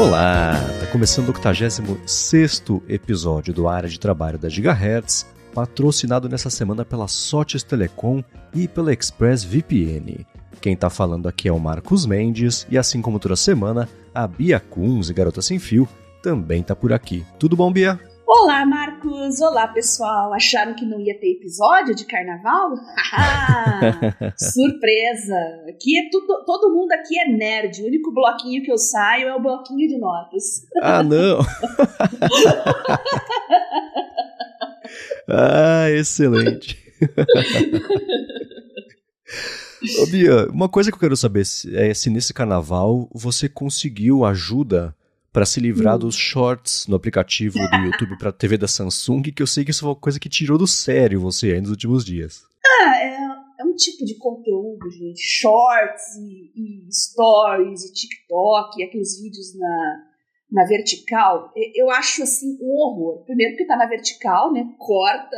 Olá, está começando o 86 episódio do Área de Trabalho da Gigahertz, patrocinado nessa semana pela Sotes Telecom e pela ExpressVPN. Quem está falando aqui é o Marcos Mendes e assim como toda semana, a Bia Kunz Garota Sem Fio também está por aqui. Tudo bom, Bia? Olá, Marcos! Olá, pessoal! Acharam que não ia ter episódio de carnaval? Surpresa! Aqui é tudo, todo mundo aqui é nerd. O único bloquinho que eu saio é o bloquinho de notas. Ah, não! ah, excelente! Ô, Bia, uma coisa que eu quero saber é se nesse carnaval você conseguiu ajuda para se livrar hum. dos shorts no aplicativo do YouTube para TV da Samsung, que eu sei que isso foi uma coisa que tirou do sério você aí nos últimos dias. Ah, é, é um tipo de conteúdo, gente. Shorts e, e stories e TikTok, e aqueles vídeos na, na vertical. Eu acho assim um horror. Primeiro porque tá na vertical, né? Corta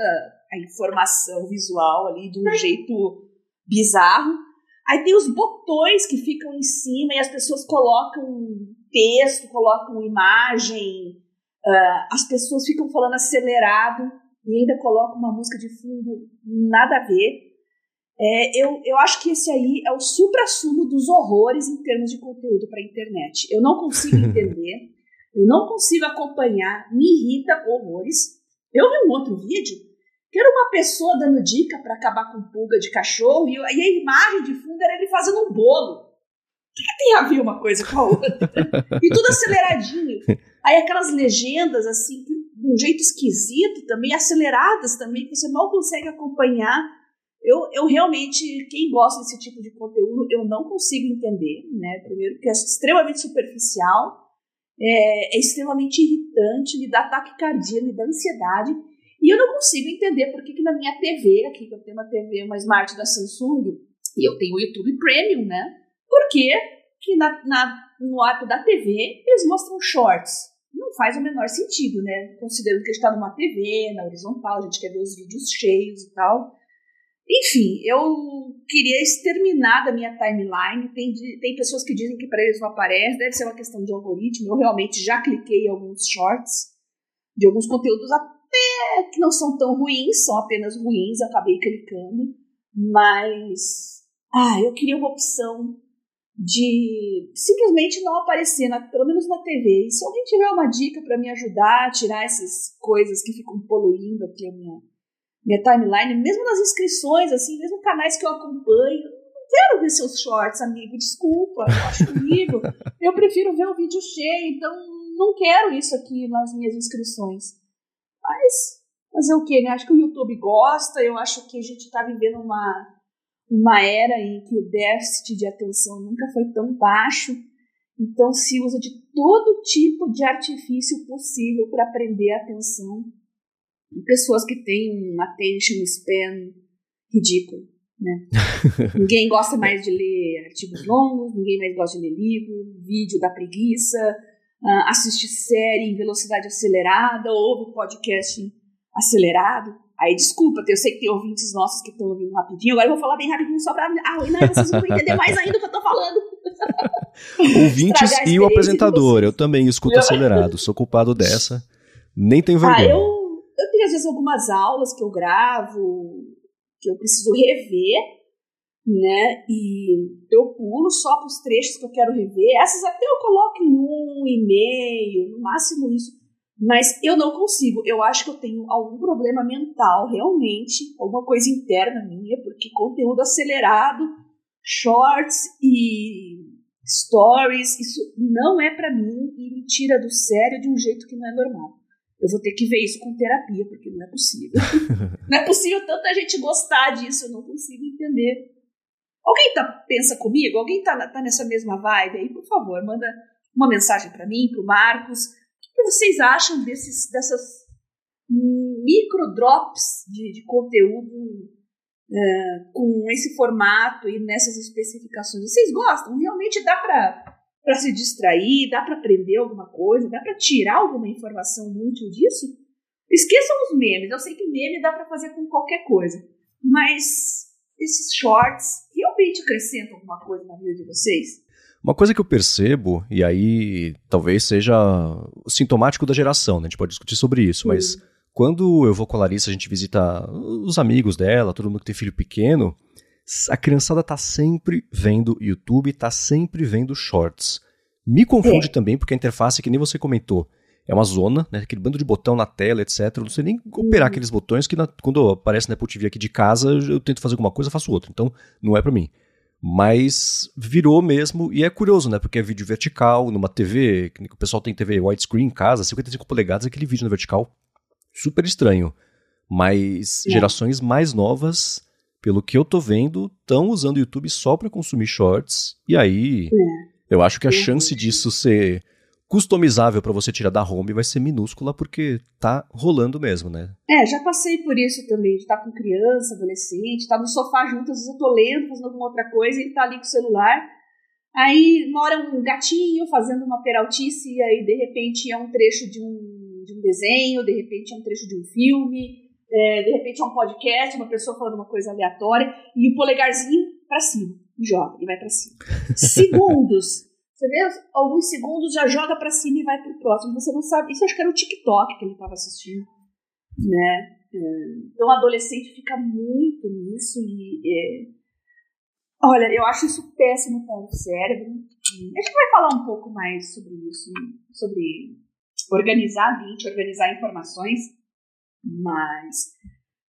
a informação visual ali de um jeito bizarro. Aí tem os botões que ficam em cima e as pessoas colocam texto, colocam imagem, uh, as pessoas ficam falando acelerado e ainda colocam uma música de fundo nada a ver. É, eu, eu acho que esse aí é o supra-sumo dos horrores em termos de conteúdo para a internet. Eu não consigo entender, eu não consigo acompanhar, me irrita horrores. Eu vi um outro vídeo que era uma pessoa dando dica para acabar com pulga de cachorro e, e a imagem de fundo era ele fazendo um bolo. Que tem a ver uma coisa com a outra? e tudo aceleradinho. Aí aquelas legendas, assim, de um jeito esquisito também, aceleradas também, que você mal consegue acompanhar. Eu, eu realmente, quem gosta desse tipo de conteúdo, eu não consigo entender, né? Primeiro, porque é extremamente superficial, é, é extremamente irritante, me dá taquicardia, me dá ansiedade. E eu não consigo entender por que, que na minha TV, aqui que eu tenho uma TV, uma Smart da Samsung, e eu tenho o YouTube Premium, né? Por que, que na, na, no ato da TV eles mostram shorts? Não faz o menor sentido, né? Considerando que a gente está numa TV, na horizontal, a gente quer ver os vídeos cheios e tal. Enfim, eu queria exterminar da minha timeline. Tem, tem pessoas que dizem que para eles não aparece, deve ser uma questão de algoritmo. Eu realmente já cliquei em alguns shorts de alguns conteúdos até que não são tão ruins, são apenas ruins, acabei clicando. Mas, ah, eu queria uma opção de simplesmente não aparecer, na, pelo menos na TV. E se alguém tiver uma dica para me ajudar a tirar essas coisas que ficam poluindo aqui a minha, minha timeline, mesmo nas inscrições, assim, mesmo canais que eu acompanho, não quero ver seus shorts, amigo, desculpa, eu acho horrível. eu prefiro ver o vídeo cheio, então não quero isso aqui nas minhas inscrições. Mas fazer o quê, né? Acho que o YouTube gosta, eu acho que a gente está vivendo uma uma era em que o déficit de atenção nunca foi tão baixo, então se usa de todo tipo de artifício possível para prender a atenção de pessoas que têm um attention span ridículo. Né? ninguém gosta mais de ler artigos longos, ninguém mais gosta de ler livro, vídeo da preguiça, uh, assiste série em velocidade acelerada, ouve podcast acelerado. Aí, desculpa, eu sei que tem ouvintes nossos que estão ouvindo rapidinho, agora eu vou falar bem rapidinho só pra. Ah, não, vocês vão entender mais ainda o que eu tô falando. ouvintes e o apresentador, eu também escuto acelerado, sou culpado dessa. Nem tenho vergonha. Ah, eu, eu tenho às vezes algumas aulas que eu gravo, que eu preciso rever, né? E eu pulo só para os trechos que eu quero rever. Essas até eu coloco em um e-mail, no máximo isso. Mas eu não consigo. Eu acho que eu tenho algum problema mental, realmente, alguma coisa interna minha, porque conteúdo acelerado, shorts e stories, isso não é para mim e me tira do sério de um jeito que não é normal. Eu vou ter que ver isso com terapia, porque não é possível. não é possível tanta gente gostar disso, eu não consigo entender. Alguém tá, pensa comigo? Alguém tá, tá nessa mesma vibe aí? Por favor, manda uma mensagem para mim, pro Marcos que vocês acham desses, dessas micro drops de, de conteúdo é, com esse formato e nessas especificações? Vocês gostam? Realmente dá para se distrair? Dá para aprender alguma coisa? Dá para tirar alguma informação útil disso? Esqueçam os memes. Eu sei que meme dá para fazer com qualquer coisa. Mas esses shorts realmente acrescentam alguma coisa na vida de vocês? Uma coisa que eu percebo, e aí talvez seja sintomático da geração, né? A gente pode discutir sobre isso, mas quando eu vou com a Larissa, a gente visita os amigos dela, todo mundo que tem filho pequeno, a criançada tá sempre vendo YouTube, tá sempre vendo shorts. Me confunde é. também, porque a interface, que nem você comentou, é uma zona, né? Aquele bando de botão na tela, etc. Eu não sei nem operar uhum. aqueles botões que na, quando aparece na Apple TV aqui de casa, eu tento fazer alguma coisa, faço outra. Então, não é para mim. Mas virou mesmo, e é curioso, né? Porque é vídeo vertical, numa TV, que o pessoal tem TV widescreen em casa, 55 polegadas, aquele vídeo na vertical, super estranho. Mas é. gerações mais novas, pelo que eu tô vendo, estão usando o YouTube só para consumir shorts, e aí é. eu acho que a chance disso ser customizável para você tirar da home vai ser minúscula porque tá rolando mesmo, né? É, já passei por isso também, de estar tá com criança, adolescente, tá no sofá junto, às vezes eu tô lendo, fazendo alguma outra coisa, e ele tá ali com o celular. Aí mora um gatinho fazendo uma peraltice, e aí de repente é um trecho de um, de um desenho, de repente é um trecho de um filme, é, de repente é um podcast, uma pessoa falando uma coisa aleatória, e o polegarzinho para cima, joga, e vai para cima. Segundos você vê alguns segundos, já joga para cima e vai pro próximo. Você não sabe. Isso acho que era o TikTok que ele estava assistindo, né? É, então, adolescente fica muito nisso e. É... Olha, eu acho isso péssimo para o cérebro. A gente vai falar um pouco mais sobre isso, sobre organizar a mente, organizar informações, mas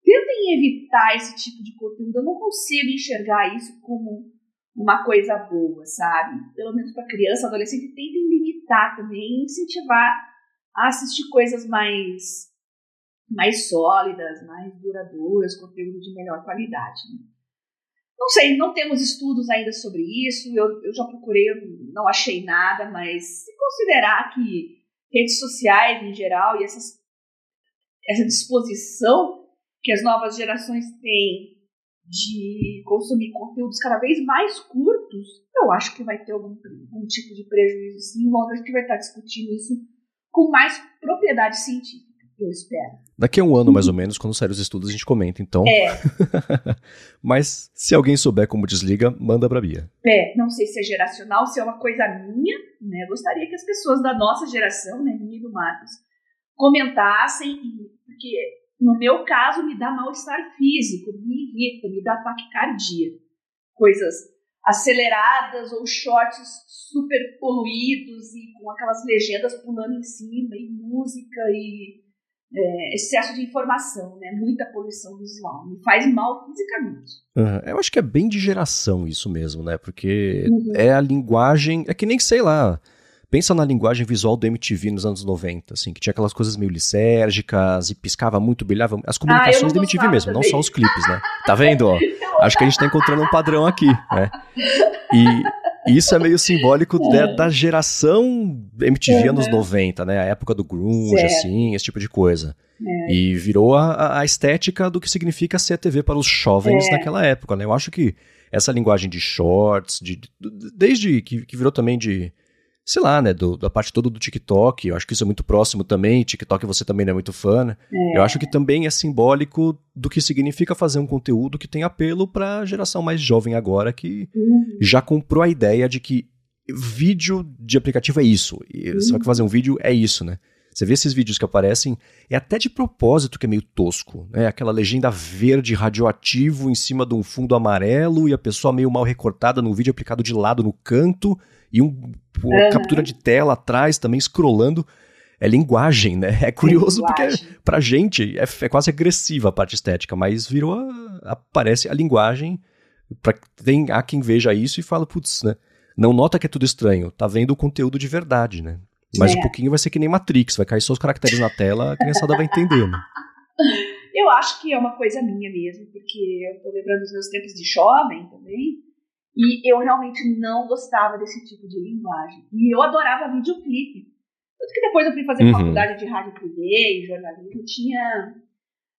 tentem evitar esse tipo de conteúdo. Eu não consigo enxergar isso como uma coisa boa, sabe? Pelo menos para criança, adolescente, tentem limitar também, incentivar a assistir coisas mais mais sólidas, mais duradouras, conteúdo de melhor qualidade. Né? Não sei, não temos estudos ainda sobre isso. Eu, eu já procurei, eu não achei nada, mas se considerar que redes sociais em geral e essas, essa disposição que as novas gerações têm de consumir conteúdos cada vez mais curtos, eu acho que vai ter algum, algum tipo de prejuízo sim. Logo a gente vai estar discutindo isso com mais propriedade científica, eu espero. Daqui a um ano, mais ou menos, quando sair os estudos, a gente comenta, então. É. Mas se alguém souber como desliga, manda pra Bia. É, não sei se é geracional, se é uma coisa minha, né? Gostaria que as pessoas da nossa geração, né, minha e do Marcos, comentassem, porque no meu caso, me dá mal-estar físico, me irrita, me dá taquicardia. Coisas aceleradas ou shorts super poluídos e com aquelas legendas pulando em cima, e música e é, excesso de informação, né? Muita poluição visual. Me faz mal fisicamente. Uhum. Eu acho que é bem de geração isso mesmo, né? Porque uhum. é a linguagem. É que nem, sei lá. Pensa na linguagem visual do MTV nos anos 90, assim, que tinha aquelas coisas meio lisérgicas e piscava muito, brilhava. As comunicações ah, do MTV mesmo, também. não só os clipes, né? Tá vendo, ó? Acho que a gente tá encontrando um padrão aqui, né? E isso é meio simbólico é. da geração MTV uhum. anos 90, né? A época do grunge, assim, esse tipo de coisa. É. E virou a, a, estética do que significa ser a TV para os jovens é. naquela época, né? Eu acho que essa linguagem de shorts, de, de desde que, que virou também de sei lá, né, do, da parte toda do TikTok, eu acho que isso é muito próximo também, TikTok você também não é muito fã, né? É. Eu acho que também é simbólico do que significa fazer um conteúdo que tem apelo para a geração mais jovem agora, que uhum. já comprou a ideia de que vídeo de aplicativo é isso, e uhum. você vai fazer um vídeo é isso, né? Você vê esses vídeos que aparecem, é até de propósito que é meio tosco, né? Aquela legenda verde radioativo em cima de um fundo amarelo e a pessoa meio mal recortada num vídeo aplicado de lado no canto e um, uma uhum. captura de tela atrás também scrollando. É linguagem, né? É curioso linguagem. porque pra gente é, é, quase agressiva a parte estética, mas virou. A, aparece a linguagem. Pra, tem, há quem veja isso e fala, putz, né? Não nota que é tudo estranho, tá vendo o conteúdo de verdade, né? Mas é. um pouquinho vai ser que nem Matrix, vai cair só os caracteres na tela, a criançada vai entender, né? Eu acho que é uma coisa minha mesmo, porque eu tô lembrando dos meus tempos de jovem também, e eu realmente não gostava desse tipo de linguagem. E eu adorava videoclipe. Tanto que depois eu fui fazer uhum. faculdade de rádio TV e jornalismo, tinha.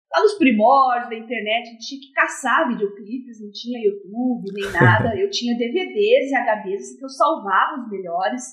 Lá nos primórdios da internet, tinha que caçar videoclipes, não tinha YouTube nem nada. eu tinha DVDs e HDs que eu salvava os melhores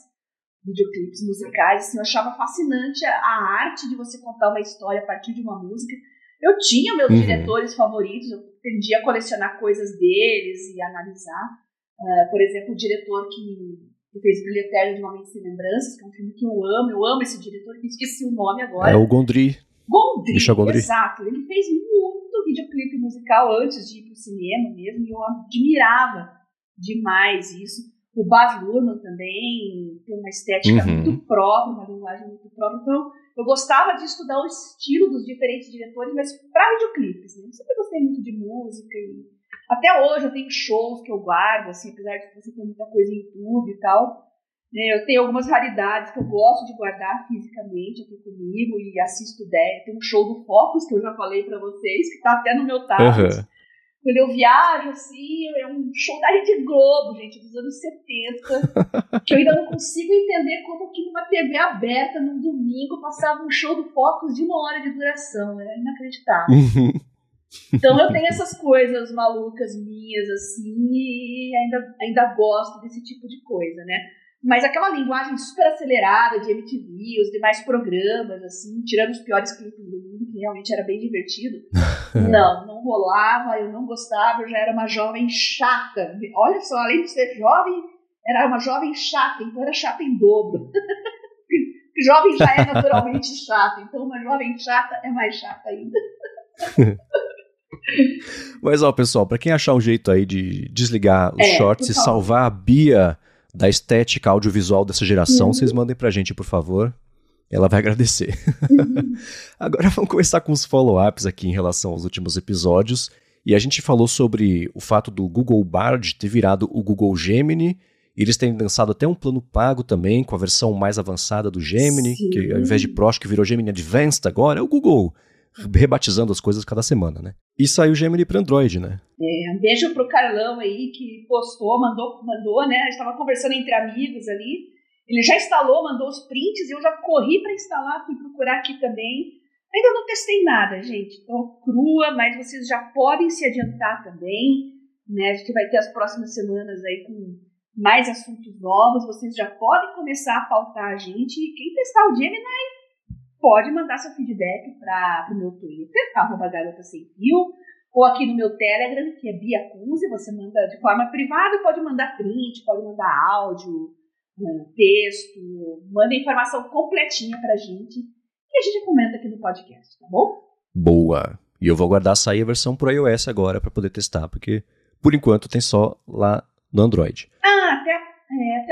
videoclipes musicais. Assim, eu achava fascinante a, a arte de você contar uma história a partir de uma música. Eu tinha meus uhum. diretores favoritos, eu tendia a colecionar coisas deles e analisar. Uh, por exemplo, o diretor que que fez Brilho Eterno de uma Mente Sem Lembranças, que é um filme que eu amo, eu amo esse diretor, que esqueci o nome agora. É o Gondry. Gondry, Michel Gondry. exato. Ele fez muito videoclipe musical antes de ir pro cinema mesmo, e eu admirava demais isso. O Baz Luhrmann também tem uma estética uhum. muito própria, uma linguagem muito própria. Então, eu gostava de estudar o estilo dos diferentes diretores, mas para videoclipes. Né? Eu sempre gostei muito de música e até hoje eu tenho shows que eu guardo, assim, apesar de você ter muita coisa em YouTube e tal. Né? Eu tenho algumas raridades que eu gosto de guardar fisicamente aqui comigo e assisto dez. Tem um show do Focus que eu já falei para vocês, que tá até no meu tablet. Uhum. Quando eu viajo, assim, é um show da Rede Globo, gente, dos anos 70, que eu ainda não consigo entender como que numa TV aberta, num domingo, passava um show do Focus de uma hora de duração. É inacreditável. Uhum. Então eu tenho essas coisas malucas minhas, assim, e ainda, ainda gosto desse tipo de coisa, né? Mas aquela linguagem super acelerada de MTV, os demais programas, assim, tirando os piores clipes do mundo, que realmente era bem divertido. não, não rolava, eu não gostava, eu já era uma jovem chata. Olha só, além de ser jovem, era uma jovem chata, então era chata em dobro. jovem já é naturalmente chata, então uma jovem chata é mais chata ainda. Mas ó, pessoal, para quem achar um jeito aí de desligar os é, shorts e salvar a Bia da estética audiovisual dessa geração, uhum. vocês mandem pra gente, por favor. Ela vai agradecer. Uhum. Agora vamos começar com os follow-ups aqui em relação aos últimos episódios. E a gente falou sobre o fato do Google Bard ter virado o Google Gemini. E eles têm lançado até um plano pago também, com a versão mais avançada do Gemini, Sim. que ao invés de Pro, que virou Gemini Advanced agora, é o Google rebatizando as coisas cada semana, né? E saiu o Gemini para Android, né? É, um beijo pro Carlão aí que postou, mandou, mandou, né? A gente tava conversando entre amigos ali. Ele já instalou, mandou os prints, eu já corri para instalar, fui procurar aqui também. Ainda não testei nada, gente. Então, crua, mas vocês já podem se adiantar também, né? A gente vai ter as próximas semanas aí com mais assuntos novos. Vocês já podem começar a pautar a gente. E quem testar o Gemini pode mandar seu feedback para o meu Twitter, arroba garota sem fio, ou aqui no meu Telegram, que é Bia Cunze, você manda de forma privada, pode mandar print, pode mandar áudio, né, texto, manda informação completinha pra gente, e a gente comenta aqui no podcast, tá bom? Boa! E eu vou aguardar sair a versão pro iOS agora para poder testar, porque por enquanto tem só lá no Android. Ah,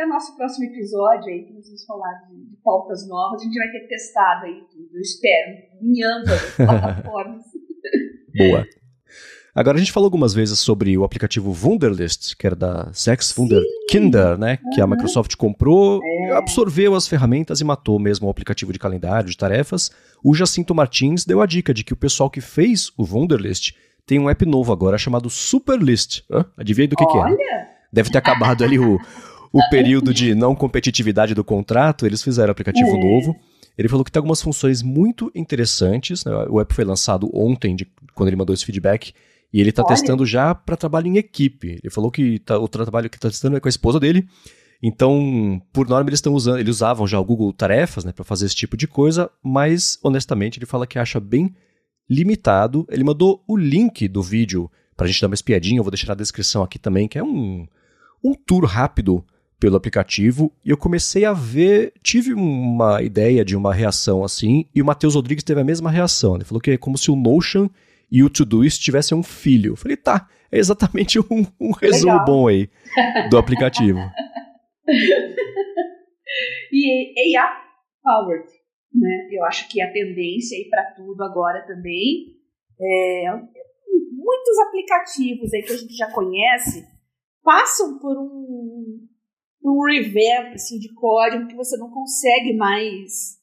até nosso próximo episódio aí, que nós vamos falar de, de, pautas novas, a gente vai ter testado aí tudo, eu espero, em ambas plataformas. Boa. Agora a gente falou algumas vezes sobre o aplicativo Wunderlist, que era da Sex Wunderkinder, né? Uhum. Que a Microsoft comprou, é. absorveu as ferramentas e matou mesmo o aplicativo de calendário, de tarefas. O Jacinto Martins deu a dica de que o pessoal que fez o Wunderlist tem um app novo agora chamado Superlist. Hã? Adivinha do que, que é? Deve ter acabado ali o, o período de não competitividade do contrato, eles fizeram aplicativo é. novo. Ele falou que tem algumas funções muito interessantes. Né? O app foi lançado ontem, de, quando ele mandou esse feedback, e ele está testando já para trabalho em equipe. Ele falou que tá, o trabalho que está testando é com a esposa dele. Então, por norma, eles estão usando, eles usavam já o Google Tarefas, né, para fazer esse tipo de coisa, mas honestamente ele fala que acha bem limitado. Ele mandou o link do vídeo para a gente dar uma espiadinha, eu vou deixar na descrição aqui também, que é um, um tour rápido pelo aplicativo e eu comecei a ver, tive uma ideia de uma reação assim, e o Matheus Rodrigues teve a mesma reação. Ele falou que é como se o Notion e o Todoist tivessem um filho. Eu falei, tá, é exatamente um, um resumo Legal. bom aí do aplicativo. e AI powered, né? Eu acho que a tendência aí para tudo agora também é muitos aplicativos aí que a gente já conhece passam por um um revamp assim, de código que você não consegue mais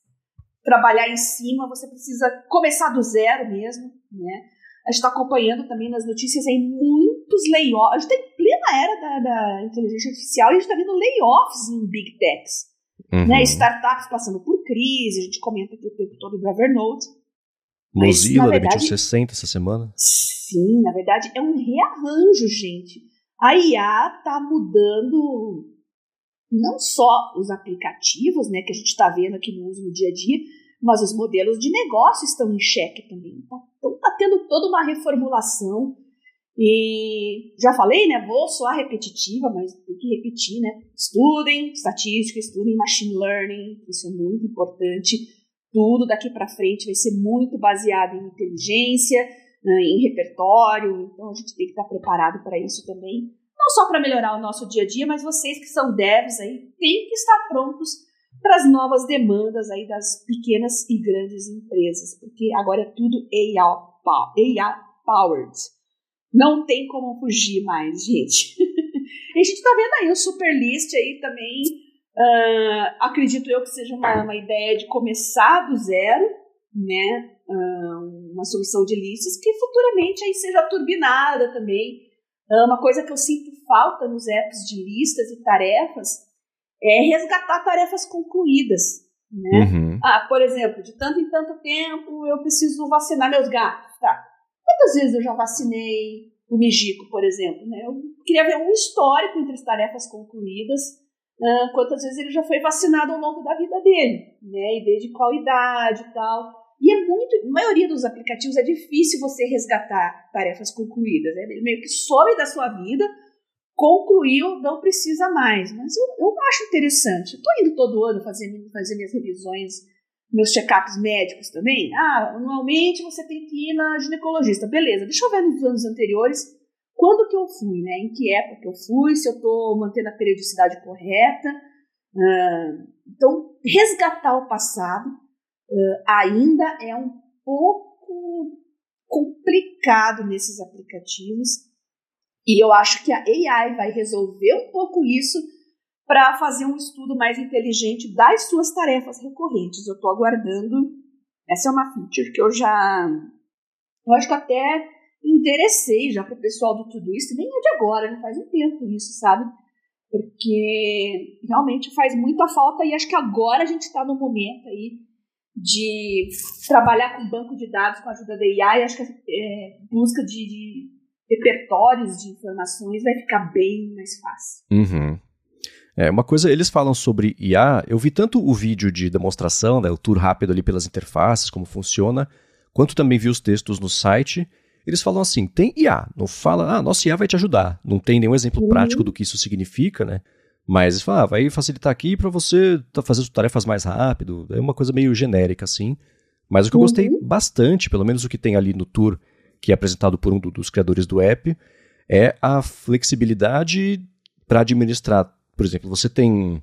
trabalhar em cima, você precisa começar do zero mesmo, né? A gente está acompanhando também nas notícias aí muitos layoffs. A gente está em plena era da, da inteligência artificial e a gente está vendo layoffs em big techs. Uhum. Né? Startups passando por crise, a gente comenta aqui o tempo todo do Evernote. Mozilla Mas, verdade, demitiu 60 essa semana. Sim, na verdade é um rearranjo, gente. A IA está mudando não só os aplicativos, né, que a gente está vendo aqui no uso no dia a dia, mas os modelos de negócio estão em xeque também. Tá? Então está tendo toda uma reformulação. E já falei, né? Vou soar repetitiva, mas tem que repetir, né? Estudem estatística, estudem machine learning, isso é muito importante. Tudo daqui para frente vai ser muito baseado em inteligência, né, em repertório, então a gente tem que estar preparado para isso também. Não só para melhorar o nosso dia a dia, mas vocês que são devs aí têm que estar prontos para as novas demandas aí das pequenas e grandes empresas, porque agora é tudo AI powered. Não tem como fugir mais, gente. a gente está vendo aí o Superlist aí também. Uh, acredito eu que seja uma, uma, ideia de começar do zero, né? Uh, uma solução de listas que futuramente aí seja turbinada também. Uh, uma coisa que eu sinto falta nos apps de listas e tarefas é resgatar tarefas concluídas. Né? Uhum. Ah, por exemplo, de tanto em tanto tempo eu preciso vacinar meus gatos. Tá. Quantas vezes eu já vacinei o Mijico, por exemplo? Né? Eu queria ver um histórico entre as tarefas concluídas, uh, quantas vezes ele já foi vacinado ao longo da vida dele, né? e desde qual idade e tal. E é muito, a maioria dos aplicativos é difícil você resgatar tarefas concluídas. Né? Ele meio que some da sua vida, concluiu, não precisa mais. Mas eu, eu acho interessante. Estou indo todo ano fazer, fazer minhas revisões, meus check-ups médicos também. Ah, anualmente você tem que ir na ginecologista. Beleza, deixa eu ver nos anos anteriores quando que eu fui, né? Em que época eu fui, se eu estou mantendo a periodicidade correta. Então, resgatar o passado uh, ainda é um pouco complicado nesses aplicativos e eu acho que a AI vai resolver um pouco isso para fazer um estudo mais inteligente das suas tarefas recorrentes. Eu estou aguardando. Essa é uma feature que eu já. Eu acho que até interessei já para o pessoal do Tudo Isso, nem é de agora, não faz um tempo isso, sabe? Porque realmente faz muita falta e acho que agora a gente está no momento aí de trabalhar com banco de dados com a ajuda da AI, acho que é, busca de, de repertórios de informações vai ficar bem mais fácil. Uhum. É, uma coisa, eles falam sobre IA, eu vi tanto o vídeo de demonstração, né, o tour rápido ali pelas interfaces, como funciona, quanto também vi os textos no site. Eles falam assim, tem IA, não fala, ah, nossa IA vai te ajudar. Não tem nenhum exemplo uhum. prático do que isso significa, né? Mas fala, ah, vai facilitar aqui para você fazer as tarefas mais rápido. É uma coisa meio genérica, assim. Mas o que eu gostei uhum. bastante, pelo menos o que tem ali no tour, que é apresentado por um dos criadores do app, é a flexibilidade para administrar. Por exemplo, você tem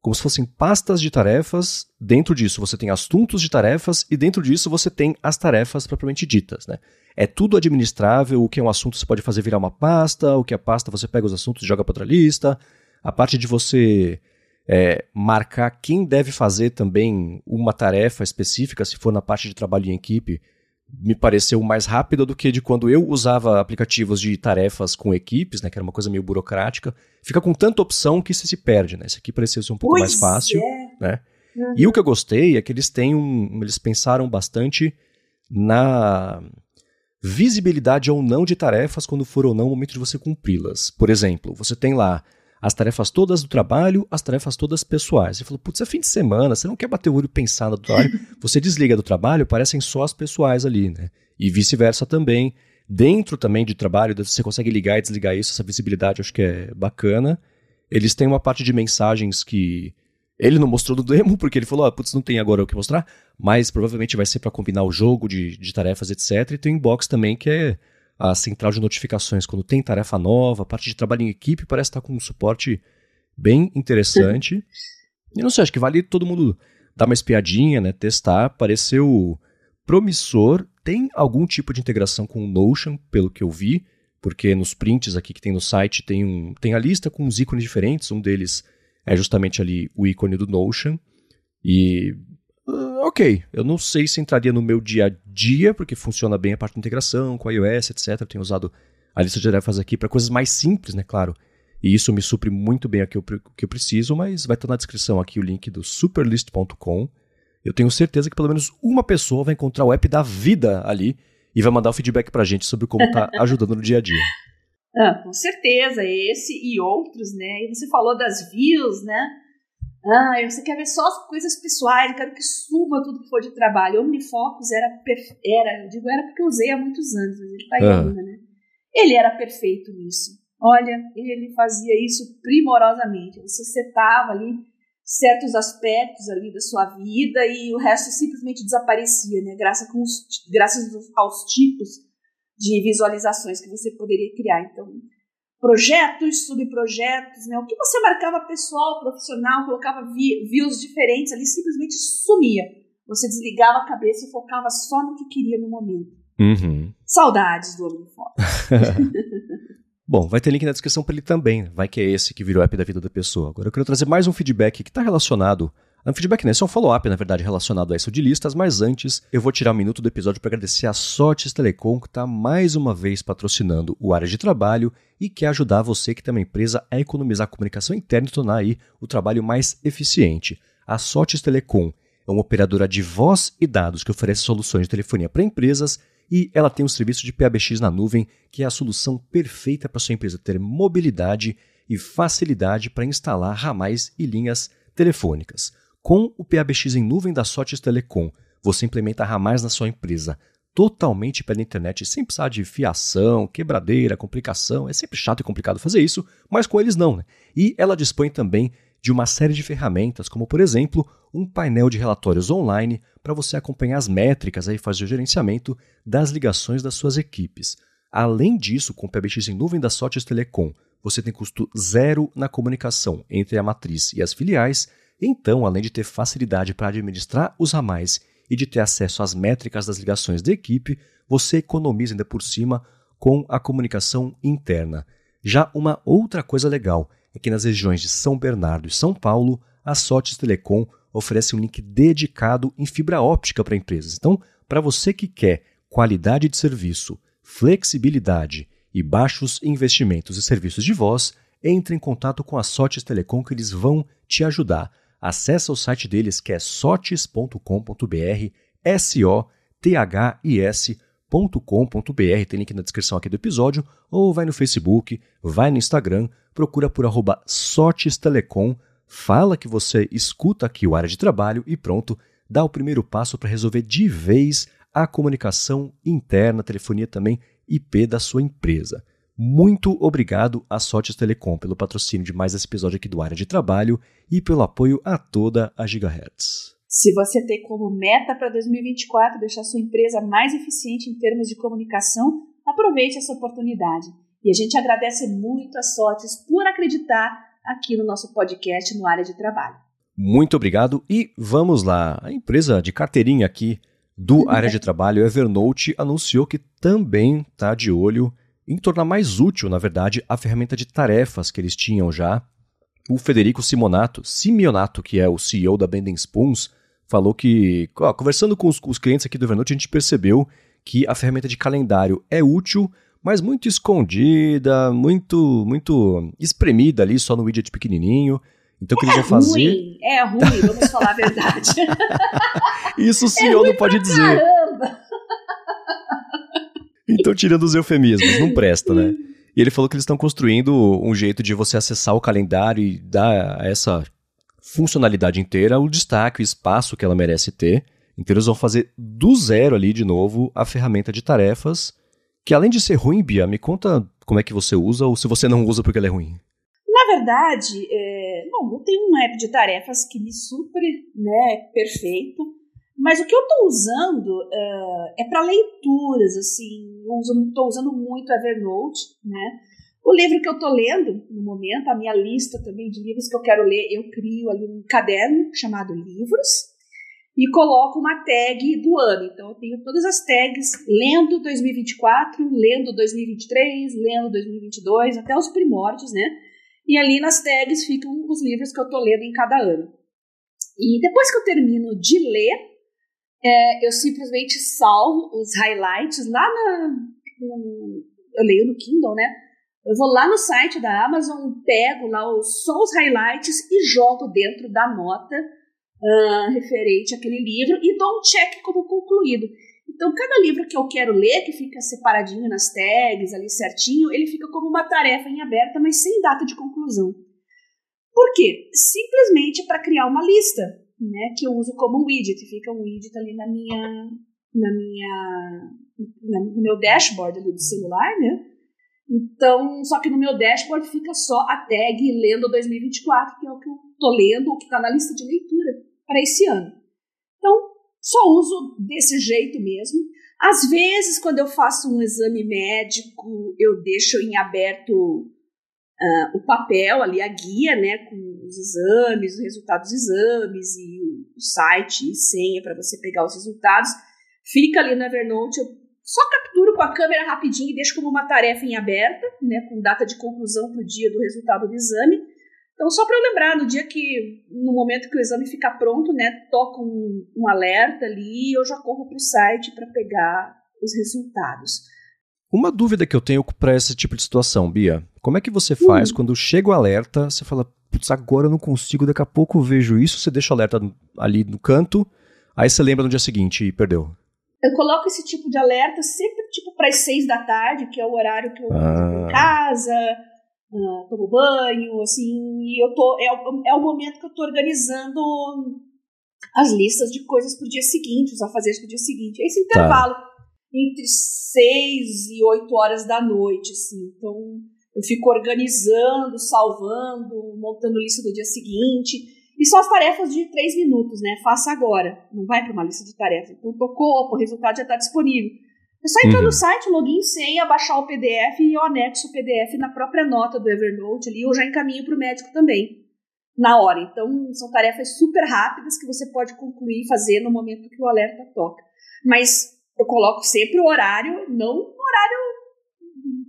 como se fossem pastas de tarefas, dentro disso você tem assuntos de tarefas e dentro disso você tem as tarefas propriamente ditas. Né? É tudo administrável, o que é um assunto você pode fazer virar uma pasta, o que é pasta você pega os assuntos e joga para outra lista. A parte de você é, marcar quem deve fazer também uma tarefa específica, se for na parte de trabalho em equipe, me pareceu mais rápida do que de quando eu usava aplicativos de tarefas com equipes, né, que era uma coisa meio burocrática. Fica com tanta opção que você se perde, né? Esse aqui parecia ser um pouco pois mais fácil, é. né? Uhum. E o que eu gostei é que eles têm um, eles pensaram bastante na visibilidade ou não de tarefas quando for ou não o momento de você cumpri-las. Por exemplo, você tem lá as tarefas todas do trabalho, as tarefas todas pessoais. Você falou, putz, é fim de semana, você não quer bater o olho pensando no trabalho, você desliga do trabalho, parecem só as pessoais ali, né? E vice-versa também. Dentro também de trabalho, você consegue ligar e desligar isso, essa visibilidade acho que é bacana. Eles têm uma parte de mensagens que ele não mostrou no demo, porque ele falou, ah, putz, não tem agora o que mostrar, mas provavelmente vai ser para combinar o jogo de, de tarefas, etc. E tem o inbox também, que é a central de notificações quando tem tarefa nova, a parte de trabalho em equipe parece estar com um suporte bem interessante. E não sei, acho que vale todo mundo dar uma espiadinha, né, testar, pareceu promissor, tem algum tipo de integração com o Notion, pelo que eu vi, porque nos prints aqui que tem no site tem, um, tem a lista com os ícones diferentes, um deles é justamente ali o ícone do Notion, e ok, eu não sei se entraria no meu dia a dia, porque funciona bem a parte de integração com iOS, etc. Eu tenho usado a lista de tarefas aqui para coisas mais simples, né, claro. E isso me supre muito bem o que eu, que eu preciso, mas vai estar na descrição aqui o link do superlist.com. Eu tenho certeza que pelo menos uma pessoa vai encontrar o app da vida ali e vai mandar o feedback para a gente sobre como está ajudando no dia a dia. Ah, com certeza, esse e outros, né? E você falou das views, né? Ah, você quer ver só as coisas pessoais, eu quero que suma tudo que for de trabalho. O OmniFocus era, era, digo era porque eu usei há muitos anos, mas ele tá aí ah. ainda, né? Ele era perfeito nisso. Olha, ele fazia isso primorosamente. Você setava ali certos aspectos ali da sua vida e o resto simplesmente desaparecia, né? Graças, com os, graças aos tipos de visualizações que você poderia criar. Então, projetos, subprojetos, né? O que você marcava pessoal, profissional, colocava views diferentes ali, simplesmente sumia. Você desligava a cabeça e focava só no que queria no momento. Uhum. Saudades do Homem. Bom, vai ter link na descrição para ele também. Vai que é esse que virou app da vida da pessoa. Agora eu quero trazer mais um feedback que está relacionado. Um feedback não, né? é um follow-up, na verdade, relacionado a isso de listas, mas antes eu vou tirar um minuto do episódio para agradecer a Sotes Telecom, que está mais uma vez patrocinando o área de trabalho e quer ajudar você que tem uma empresa a economizar a comunicação interna e tornar aí o trabalho mais eficiente. A Sotes Telecom é uma operadora de voz e dados que oferece soluções de telefonia para empresas e ela tem um serviço de PABX na nuvem, que é a solução perfeita para sua empresa ter mobilidade e facilidade para instalar ramais e linhas telefônicas. Com o PABX em nuvem da Sotes Telecom, você implementa ramais na sua empresa totalmente pela internet, sem precisar de fiação, quebradeira, complicação. É sempre chato e complicado fazer isso, mas com eles não. Né? E ela dispõe também de uma série de ferramentas, como por exemplo, um painel de relatórios online para você acompanhar as métricas e fazer o gerenciamento das ligações das suas equipes. Além disso, com o PBX em nuvem da Sotes Telecom, você tem custo zero na comunicação entre a matriz e as filiais, então, além de ter facilidade para administrar os ramais e de ter acesso às métricas das ligações da equipe, você economiza ainda por cima com a comunicação interna. Já uma outra coisa legal é que nas regiões de São Bernardo e São Paulo, a Sotes Telecom oferece um link dedicado em fibra óptica para empresas. Então, para você que quer qualidade de serviço, flexibilidade e baixos investimentos e serviços de voz, entre em contato com a Sotes Telecom que eles vão te ajudar. Acesse o site deles que é sotes.com.br, S-O-T-H-I-S.com.br, tem link na descrição aqui do episódio, ou vai no Facebook, vai no Instagram, procura por arroba fala que você escuta aqui o área de trabalho e pronto, dá o primeiro passo para resolver de vez a comunicação interna, telefonia também, IP da sua empresa. Muito obrigado à Sotes Telecom pelo patrocínio de mais esse episódio aqui do Área de Trabalho e pelo apoio a toda a Gigahertz. Se você tem como meta para 2024 deixar sua empresa mais eficiente em termos de comunicação, aproveite essa oportunidade. E a gente agradece muito a Sotes por acreditar aqui no nosso podcast no Área de Trabalho. Muito obrigado e vamos lá. A empresa de carteirinha aqui do Área de Trabalho, Evernote, anunciou que também está de olho em tornar mais útil, na verdade, a ferramenta de tarefas que eles tinham já. O Federico Simonato, Simeonato, que é o CEO da Bending Spoons, falou que, ó, conversando com os, com os clientes aqui do Evernote, a gente percebeu que a ferramenta de calendário é útil, mas muito escondida, muito muito espremida ali só no widget pequenininho. Então o que é eles vão fazer? Ruim, é ruim, vamos falar a verdade. Isso o CEO é não pode dizer. Caramba. Então, tirando os eufemismos, não presta, né? E ele falou que eles estão construindo um jeito de você acessar o calendário e dar a essa funcionalidade inteira o destaque, o espaço que ela merece ter. Então, eles vão fazer do zero ali de novo a ferramenta de tarefas, que além de ser ruim, Bia, me conta como é que você usa ou se você não usa porque ela é ruim. Na verdade, é... bom, eu tenho um app de tarefas que me supre, né, perfeito. Mas o que eu estou usando uh, é para leituras, assim, estou usando muito Evernote, né? O livro que eu estou lendo no momento, a minha lista também de livros que eu quero ler, eu crio ali um caderno chamado Livros e coloco uma tag do ano. Então eu tenho todas as tags lendo 2024, lendo 2023, lendo 2022, até os primórdios, né? E ali nas tags ficam os livros que eu estou lendo em cada ano. E depois que eu termino de ler, é, eu simplesmente salvo os highlights lá na. No, eu leio no Kindle, né? Eu vou lá no site da Amazon, pego lá os, só os highlights e jogo dentro da nota uh, referente àquele livro e dou um check como concluído. Então, cada livro que eu quero ler, que fica separadinho nas tags, ali certinho, ele fica como uma tarefa em aberta, mas sem data de conclusão. Por quê? Simplesmente para criar uma lista né, que eu uso como widget, fica um widget ali na minha, na minha, na, no meu dashboard ali do celular, né, Então, só que no meu dashboard fica só a tag lendo 2024, que é o que eu tô lendo, o que está na lista de leitura para esse ano. Então, só uso desse jeito mesmo. Às vezes, quando eu faço um exame médico, eu deixo em aberto uh, o papel ali, a guia, né, com os exames, os resultados dos exames e o site e senha para você pegar os resultados. Fica ali no Evernote, eu só capturo com a câmera rapidinho e deixo como uma tarefa em aberta, né, com data de conclusão para o dia do resultado do exame. Então, só para eu lembrar, no dia que, no momento que o exame ficar pronto, né, toca um, um alerta ali e eu já corro para o site para pegar os resultados. Uma dúvida que eu tenho para esse tipo de situação, Bia, como é que você faz hum. quando chega o alerta, você fala, putz, agora eu não consigo, daqui a pouco eu vejo isso, você deixa o alerta ali no canto, aí você lembra no dia seguinte e perdeu. Eu coloco esse tipo de alerta sempre tipo para as seis da tarde, que é o horário que eu ah. em casa, uh, tomo banho, assim, e eu tô, é, é o momento que eu tô organizando as listas de coisas pro dia seguinte, os afazeres pro dia seguinte. É esse tá. intervalo tá. Entre 6 e 8 horas da noite, assim. Então, eu fico organizando, salvando, montando lista do dia seguinte. E são as tarefas de 3 minutos, né? Faça agora. Não vai para uma lista de tarefas. Então, tocou, o resultado já está disponível. É só entrar uhum. no site, login, senha, baixar o PDF e eu anexo o PDF na própria nota do Evernote ali, ou já encaminho para o médico também, na hora. Então, são tarefas super rápidas que você pode concluir e fazer no momento que o alerta toca. Mas eu coloco sempre o horário, não o horário,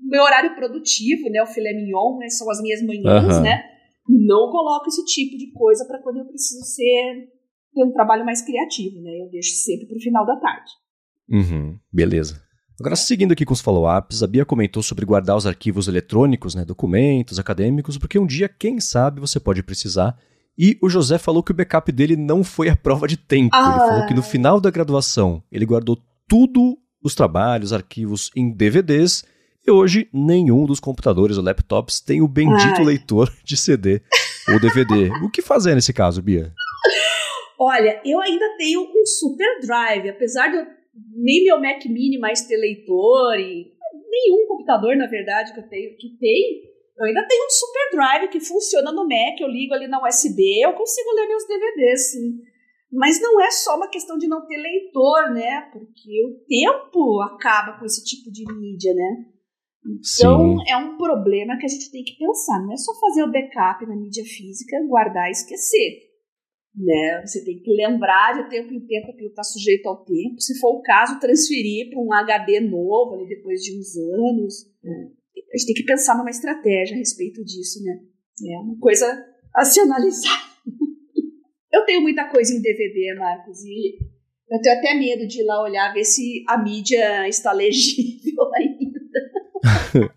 meu horário produtivo, né? O filé mignon, né? são as minhas manhãs, uhum. né? Não coloco esse tipo de coisa para quando eu preciso ser ter um trabalho mais criativo, né? Eu deixo sempre para o final da tarde. Uhum, beleza. Agora, seguindo aqui com os follow-ups, a Bia comentou sobre guardar os arquivos eletrônicos, né, documentos acadêmicos, porque um dia, quem sabe, você pode precisar. E o José falou que o backup dele não foi a prova de tempo. Ah. Ele falou que no final da graduação ele guardou tudo os trabalhos, arquivos em DVDs. E hoje nenhum dos computadores ou laptops tem o bendito Ai. leitor de CD ou DVD. o que fazer nesse caso, Bia? Olha, eu ainda tenho um super drive, apesar de eu nem meu Mac Mini mais ter leitor e nenhum computador, na verdade, que eu tenho que tem. Eu ainda tenho um super drive que funciona no Mac, eu ligo ali na USB, eu consigo ler meus DVDs, sim. Mas não é só uma questão de não ter leitor, né? Porque o tempo acaba com esse tipo de mídia, né? Então Sim. é um problema que a gente tem que pensar. Não é só fazer o backup na mídia física, guardar e esquecer. Né? Você tem que lembrar de tempo em tempo aquilo está sujeito ao tempo. Se for o caso, transferir para um HD novo ali depois de uns anos. Né? A gente tem que pensar numa estratégia a respeito disso, né? É uma coisa a se analisar. Eu tenho muita coisa em DVD, Marcos, e eu tenho até medo de ir lá olhar, ver se a mídia está legível ainda.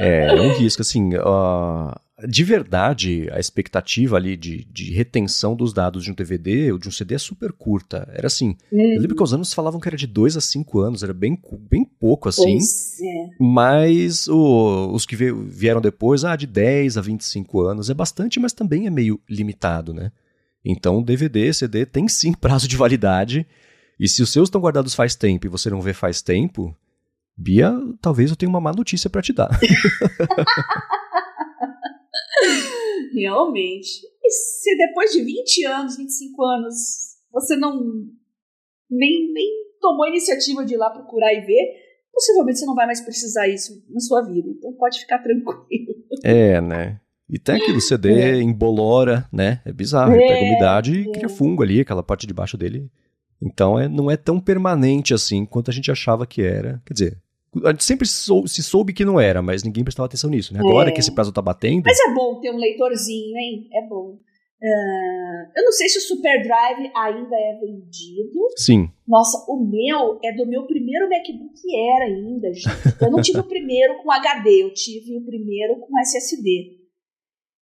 é, é um risco, assim, uh, de verdade, a expectativa ali de, de, retenção dos dados de um DVD ou de um CD é super curta. Era assim, uhum. eu lembro que os anos falavam que era de 2 a 5 anos, era bem, bem pouco assim. É. Mas o, os que vieram depois, ah, de 10 a 25 anos, é bastante, mas também é meio limitado, né? Então, DVD, CD tem sim prazo de validade. E se os seus estão guardados faz tempo e você não vê faz tempo, Bia, talvez eu tenha uma má notícia para te dar. Realmente. E se depois de 20 anos, 25 anos, você não nem, nem tomou a iniciativa de ir lá procurar e ver, possivelmente você não vai mais precisar isso na sua vida. Então pode ficar tranquilo. É, né? E tem aquilo, CD é. embolora, né? É bizarro. É, pega umidade e é. cria fungo ali, aquela parte de baixo dele. Então é, não é tão permanente assim quanto a gente achava que era. Quer dizer, a gente sempre sou, se soube que não era, mas ninguém prestava atenção nisso, né? Agora é. que esse prazo tá batendo. Mas é bom ter um leitorzinho, hein? É bom. Uh, eu não sei se o Super Drive ainda é vendido. Sim. Nossa, o meu é do meu primeiro MacBook Air ainda, gente. Eu não tive o primeiro com HD, eu tive o primeiro com SSD.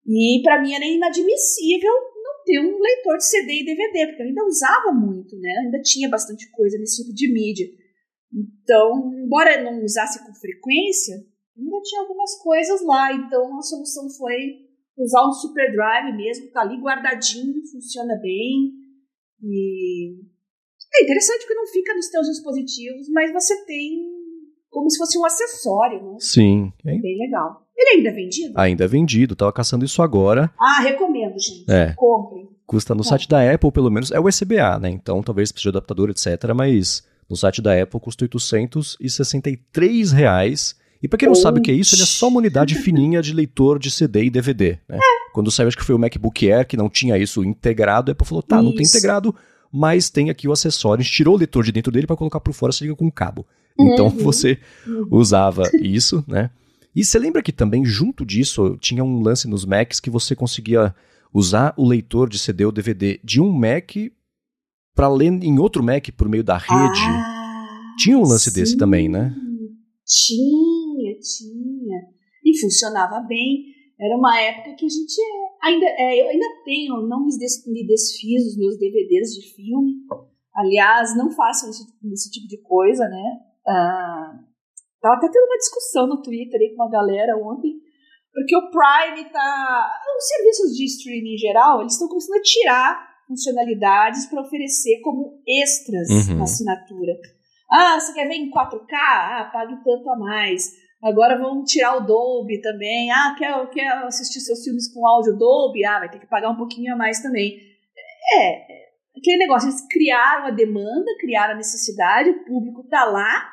E para mim era inadmissível não ter um leitor de CD e DVD, porque eu ainda usava muito, né? Eu ainda tinha bastante coisa nesse tipo de mídia. Então, embora não usasse com frequência, ainda tinha algumas coisas lá. Então, a solução foi usar um super drive mesmo, que tá ali guardadinho, funciona bem. E é interessante que não fica nos teus dispositivos, mas você tem como se fosse um acessório, né? Sim. É bem legal. Ele ainda é vendido? Ainda é vendido, tava caçando isso agora. Ah, recomendo, gente. É. Comprem. Custa no é. site da Apple, pelo menos, é o SBA, né? Então talvez precise de adaptador, etc. Mas no site da Apple custa 863 reais. E pra quem não Oxi. sabe o que é isso, ele é só uma unidade fininha de leitor de CD e DVD, né? É. Quando saiu, acho que foi o MacBook Air que não tinha isso integrado, a Apple falou, tá, isso. não tem integrado, mas tem aqui o acessório. A gente tirou o leitor de dentro dele para colocar por fora, se liga com um cabo. Então uhum. você uhum. usava isso, né? E você lembra que também, junto disso, tinha um lance nos Macs que você conseguia usar o leitor de CD ou DVD de um Mac para ler em outro Mac por meio da rede. Ah, tinha um lance sim. desse também, né? Tinha, tinha. E funcionava bem. Era uma época que a gente ainda. É, eu ainda tenho, não me, des, me desfiz os meus DVDs de filme. Aliás, não façam esse, esse tipo de coisa, né? Ah, tava até tendo uma discussão no Twitter aí com uma galera ontem, porque o Prime tá. Os serviços de streaming em geral, eles estão começando a tirar funcionalidades para oferecer como extras uhum. na assinatura. Ah, você quer ver em 4K? Ah, pague tanto a mais. Agora vamos tirar o Dolby também. Ah, quer, quer assistir seus filmes com áudio Dolby? Ah, vai ter que pagar um pouquinho a mais também. É, é aquele negócio, eles criaram a demanda, criaram a necessidade, o público tá lá,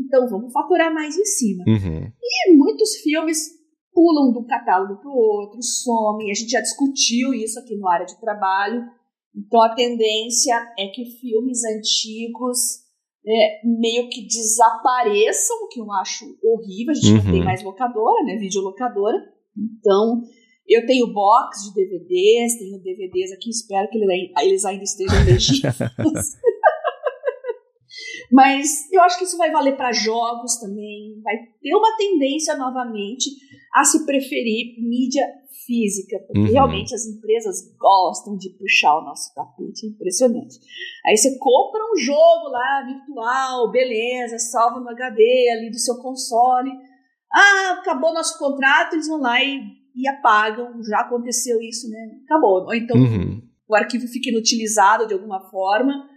então vamos faturar mais em cima. Uhum. E muitos filmes pulam de um catálogo para o outro, somem. A gente já discutiu isso aqui no área de trabalho. Então a tendência é que filmes antigos é, meio que desapareçam, o que eu acho horrível. A gente uhum. não tem mais locadora, né? Videolocadora. Então eu tenho box de DVDs, tenho DVDs aqui, espero que eles ainda estejam legítimos. Mas eu acho que isso vai valer para jogos também. Vai ter uma tendência novamente a se preferir mídia física, porque uhum. realmente as empresas gostam de puxar o nosso tapete, é impressionante. Aí você compra um jogo lá virtual, beleza, salva no HD ali do seu console. Ah, acabou nosso contrato, eles vão lá e, e apagam. Já aconteceu isso, né? Acabou. Ou então uhum. o arquivo fica inutilizado de alguma forma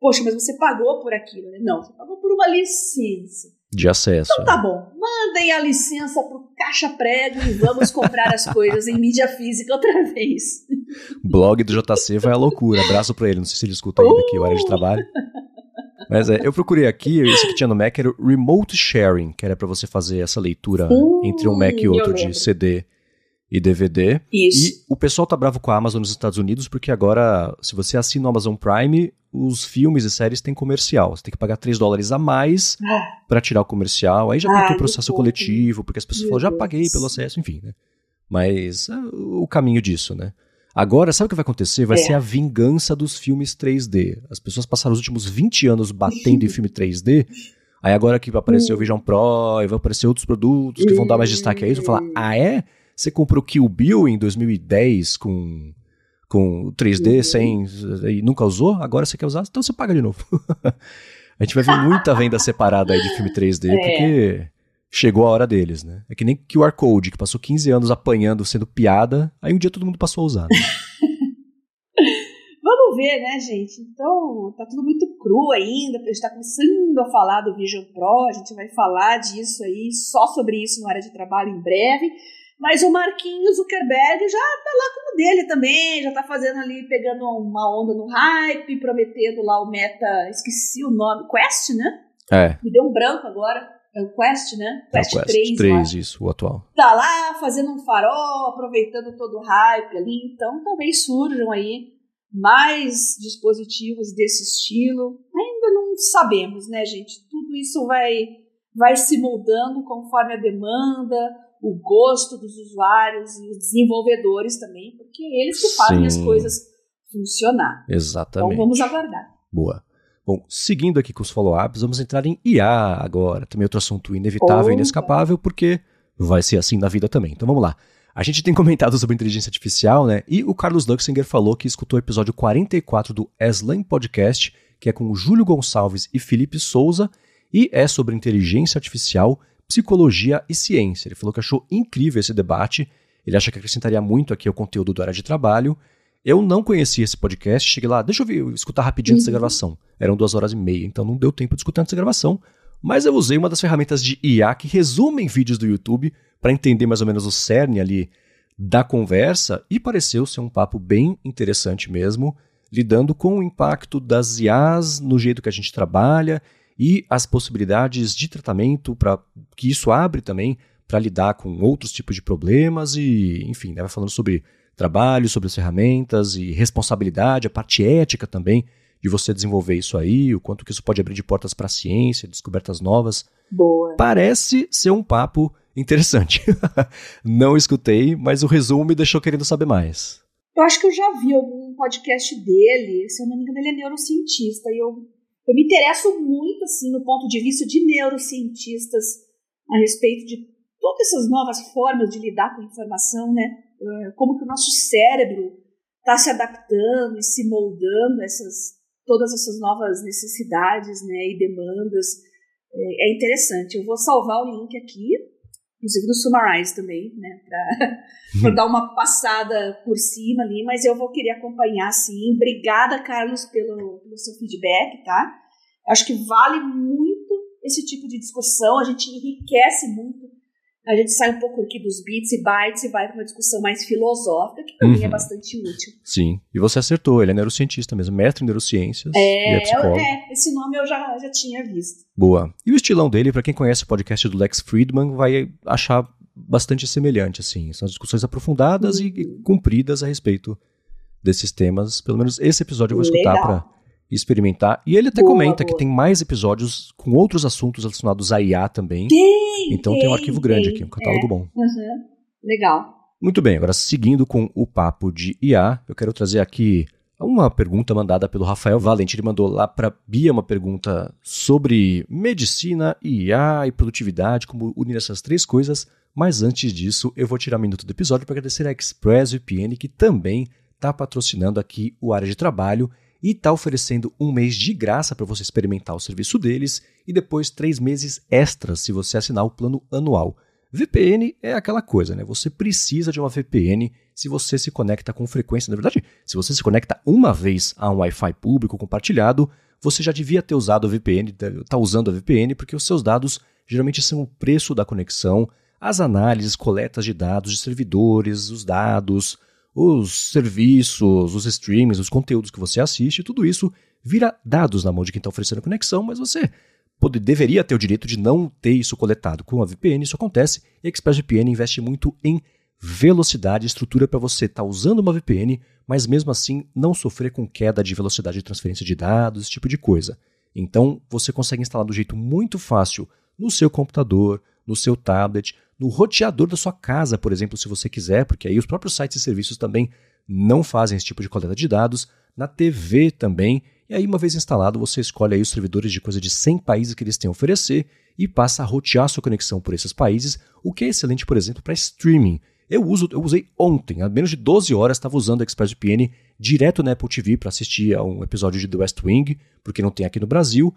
Poxa, mas você pagou por aquilo, né? Não, você pagou por uma licença. De acesso. Então tá bom, mandem a licença pro caixa prego e vamos comprar as coisas em mídia física outra vez. Blog do JC vai à loucura. Abraço pra ele, não sei se ele escuta ainda aqui, hora de trabalho. Mas é, eu procurei aqui, isso que tinha no Mac era o Remote Sharing, que era para você fazer essa leitura uh, entre um Mac e outro de CD e DVD. Isso. E o pessoal tá bravo com a Amazon nos Estados Unidos porque agora, se você assina o Amazon Prime, os filmes e séries têm comercial. Você tem que pagar 3 dólares a mais ah. para tirar o comercial. Aí já tem o processo coletivo, porque as pessoas falam, já paguei pelo acesso, enfim, né? Mas é o caminho disso, né? Agora, sabe o que vai acontecer? Vai é. ser a vingança dos filmes 3D. As pessoas passaram os últimos 20 anos batendo em filme 3D. Aí agora que vai aparecer o Vision Pro e vai aparecer outros produtos que vão dar mais destaque a isso, vão falar, ah é? Você comprou Kill Bill em 2010 com, com 3D uhum. sem. e nunca usou? Agora você quer usar? Então você paga de novo. a gente vai ver muita venda separada aí de filme 3D, é. porque chegou a hora deles, né? É que nem QR Code, que passou 15 anos apanhando, sendo piada, aí um dia todo mundo passou a usar. Né? Vamos ver, né, gente? Então, tá tudo muito cru ainda, a gente tá começando a falar do Vision Pro, a gente vai falar disso aí, só sobre isso no área de trabalho em breve. Mas o Marquinhos Zuckerberg já tá lá como dele também, já tá fazendo ali, pegando uma onda no hype, prometendo lá o meta, esqueci o nome, Quest, né? É. Me deu um branco agora. É o Quest, né? Quest, é Quest 3. 3, isso, o atual. Tá lá fazendo um farol, aproveitando todo o hype ali. Então talvez surjam aí mais dispositivos desse estilo. Ainda não sabemos, né, gente? Tudo isso vai, vai se moldando conforme a demanda, o gosto dos usuários e os desenvolvedores também, porque eles que fazem Sim. as coisas funcionar. Exatamente. Então vamos aguardar. Boa. Bom, seguindo aqui com os follow-ups, vamos entrar em IA agora. Também outro assunto inevitável e inescapável, porque vai ser assim na vida também. Então vamos lá. A gente tem comentado sobre inteligência artificial, né? E o Carlos Luxinger falou que escutou o episódio 44 do Eslan Podcast, que é com o Júlio Gonçalves e Felipe Souza, e é sobre inteligência artificial psicologia e ciência. Ele falou que achou incrível esse debate, ele acha que acrescentaria muito aqui ao conteúdo do área de trabalho. Eu não conhecia esse podcast, cheguei lá, deixa eu ver, escutar rapidinho uhum. antes da uhum. gravação. Eram duas horas e meia, então não deu tempo de escutar antes da gravação. mas eu usei uma das ferramentas de IA que resumem vídeos do YouTube para entender mais ou menos o cerne ali da conversa e pareceu ser um papo bem interessante mesmo, lidando com o impacto das IAs no jeito que a gente trabalha e as possibilidades de tratamento para que isso abre também para lidar com outros tipos de problemas e, enfim, né, vai falando sobre trabalho, sobre as ferramentas e responsabilidade, a parte ética também de você desenvolver isso aí, o quanto que isso pode abrir de portas para a ciência, descobertas novas. Boa. Parece ser um papo interessante. Não escutei, mas o resumo me deixou querendo saber mais. Eu acho que eu já vi algum podcast dele, se eu não me engano, ele é neurocientista, e eu, eu me interesso muito, assim, no ponto de vista de neurocientistas a respeito de todas essas novas formas de lidar com a informação, né? Eh, como que o nosso cérebro está se adaptando e se moldando a essas, todas essas novas necessidades né, e demandas. É, é interessante. Eu vou salvar o link aqui, inclusive do Summarize também, né, para dar uma passada por cima ali, mas eu vou querer acompanhar sim. Obrigada, Carlos, pelo, pelo seu feedback, tá? Acho que vale muito esse tipo de discussão, a gente enriquece muito a gente sai um pouco aqui dos bits e bytes e vai para uma discussão mais filosófica, que também é uhum. é bastante útil. Sim, e você acertou, ele é neurocientista mesmo, mestre em neurociências é, e é psicólogo. É, esse nome eu já, já tinha visto. Boa. E o estilão dele, para quem conhece o podcast do Lex Friedman, vai achar bastante semelhante, assim. São discussões aprofundadas uhum. e compridas a respeito desses temas. Pelo menos esse episódio eu vou escutar para experimentar. E ele até boa, comenta boa. que tem mais episódios com outros assuntos relacionados a IA também. Tem, então tem, tem um arquivo grande tem, aqui, um catálogo é. bom. Uhum. Legal. Muito bem, agora seguindo com o papo de IA, eu quero trazer aqui uma pergunta mandada pelo Rafael Valente. Ele mandou lá para Bia uma pergunta sobre medicina, IA e produtividade, como unir essas três coisas. Mas antes disso, eu vou tirar um minuto do episódio para agradecer a ExpressVPN, que também está patrocinando aqui o área de trabalho e está oferecendo um mês de graça para você experimentar o serviço deles e depois três meses extras se você assinar o plano anual. VPN é aquela coisa, né? Você precisa de uma VPN se você se conecta com frequência. Na verdade, se você se conecta uma vez a um Wi-Fi público compartilhado, você já devia ter usado a VPN, está usando a VPN, porque os seus dados geralmente são o preço da conexão, as análises, coletas de dados de servidores, os dados, os serviços, os streamings, os conteúdos que você assiste, tudo isso vira dados na mão de quem está oferecendo a conexão, mas você pode, deveria ter o direito de não ter isso coletado. Com a VPN isso acontece e a ExpressVPN investe muito em velocidade estrutura para você estar tá usando uma VPN, mas mesmo assim não sofrer com queda de velocidade de transferência de dados, esse tipo de coisa. Então você consegue instalar do jeito muito fácil no seu computador, no seu tablet, no roteador da sua casa, por exemplo, se você quiser, porque aí os próprios sites e serviços também não fazem esse tipo de coleta de dados, na TV também, e aí uma vez instalado você escolhe aí os servidores de coisa de 100 países que eles têm a oferecer e passa a rotear sua conexão por esses países, o que é excelente, por exemplo, para streaming. Eu uso, eu usei ontem, há menos de 12 horas, estava usando a ExpressVPN direto na Apple TV para assistir a um episódio de The West Wing, porque não tem aqui no Brasil,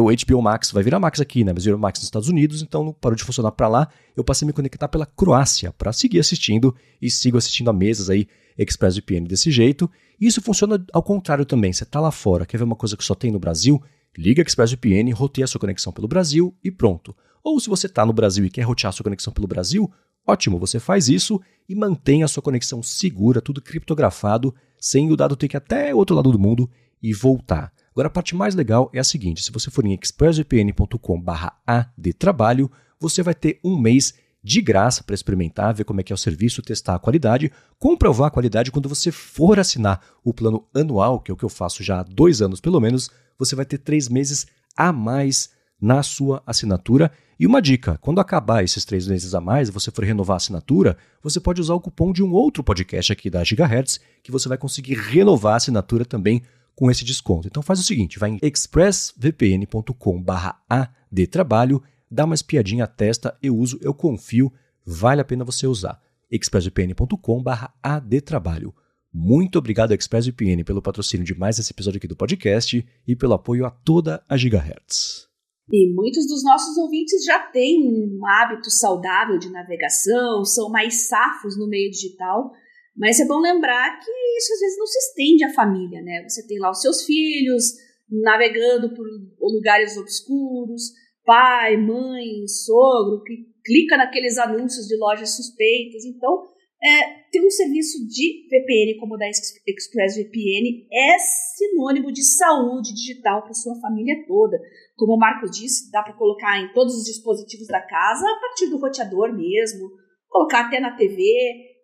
o HBO Max vai virar Max aqui, né? Mas virou Max nos Estados Unidos, então não parou de funcionar para lá. Eu passei a me conectar pela Croácia para seguir assistindo e sigo assistindo a mesas aí ExpressVPN desse jeito. E isso funciona ao contrário também. Você está lá fora, quer ver uma coisa que só tem no Brasil? Liga ExpressVPN, roteia sua conexão pelo Brasil e pronto. Ou se você está no Brasil e quer rotear sua conexão pelo Brasil, ótimo, você faz isso e mantém a sua conexão segura, tudo criptografado, sem o dado ter que ir até outro lado do mundo e voltar. Agora, a parte mais legal é a seguinte: se você for em expressvpn.com/adtrabalho, você vai ter um mês de graça para experimentar, ver como é que é o serviço, testar a qualidade, comprovar a qualidade quando você for assinar o plano anual, que é o que eu faço já há dois anos pelo menos, você vai ter três meses a mais na sua assinatura. E uma dica: quando acabar esses três meses a mais você for renovar a assinatura, você pode usar o cupom de um outro podcast aqui da Gigahertz, que você vai conseguir renovar a assinatura também com esse desconto. Então faz o seguinte, vai em expressvpn.com/adtrabalho, dá uma espiadinha, testa, eu uso, eu confio, vale a pena você usar. expressvpn.com/adtrabalho. Muito obrigado ExpressVPN pelo patrocínio de mais esse episódio aqui do podcast e pelo apoio a toda a Gigahertz. E muitos dos nossos ouvintes já têm um hábito saudável de navegação, são mais safos no meio digital mas é bom lembrar que isso às vezes não se estende à família, né? Você tem lá os seus filhos navegando por lugares obscuros, pai, mãe, sogro, que clica naqueles anúncios de lojas suspeitas. Então, é, ter um serviço de VPN como o da ExpressVPN é sinônimo de saúde digital para sua família toda. Como o Marcos disse, dá para colocar em todos os dispositivos da casa, a partir do roteador mesmo, colocar até na TV.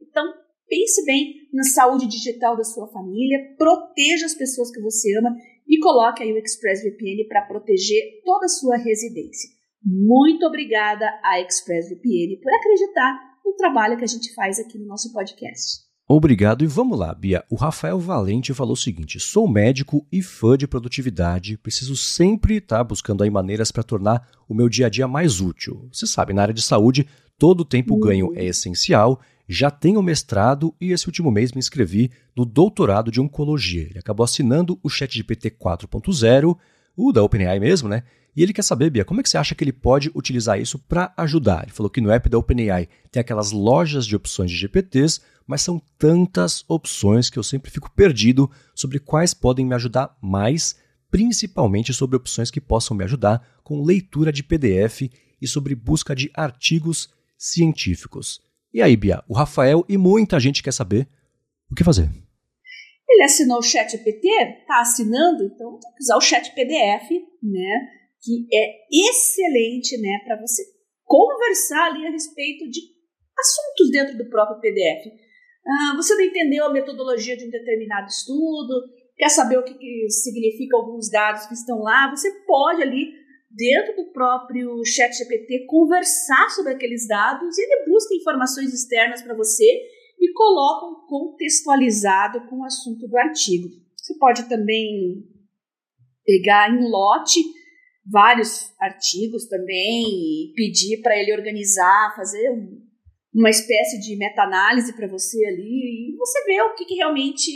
Então, pense bem na saúde digital da sua família, proteja as pessoas que você ama e coloque aí o ExpressVPN para proteger toda a sua residência. Muito obrigada à ExpressVPN por acreditar no trabalho que a gente faz aqui no nosso podcast. Obrigado e vamos lá, Bia. O Rafael Valente falou o seguinte: sou médico e fã de produtividade, preciso sempre estar buscando aí maneiras para tornar o meu dia a dia mais útil. Você sabe, na área de saúde, todo o tempo ganho é essencial. Já tenho mestrado e esse último mês me inscrevi no doutorado de oncologia. Ele acabou assinando o ChatGPT 4.0, o da OpenAI mesmo, né? E ele quer saber, Bia, como é que você acha que ele pode utilizar isso para ajudar? Ele falou que no app da OpenAI tem aquelas lojas de opções de GPTs, mas são tantas opções que eu sempre fico perdido sobre quais podem me ajudar mais, principalmente sobre opções que possam me ajudar com leitura de PDF e sobre busca de artigos científicos. E aí, Bia, o Rafael e muita gente quer saber o que fazer. Ele assinou o chat GPT, está assinando, então tem que usar o chat PDF, né? Que é excelente, né? Para você conversar ali a respeito de assuntos dentro do próprio PDF. Ah, você não entendeu a metodologia de um determinado estudo, quer saber o que, que significa alguns dados que estão lá, você pode ali dentro do próprio chat GPT conversar sobre aqueles dados e ele busca informações externas para você e coloca um contextualizado com o assunto do artigo. Você pode também pegar em lote vários artigos também e pedir para ele organizar, fazer um, uma espécie de meta-análise para você ali e você vê o que, que realmente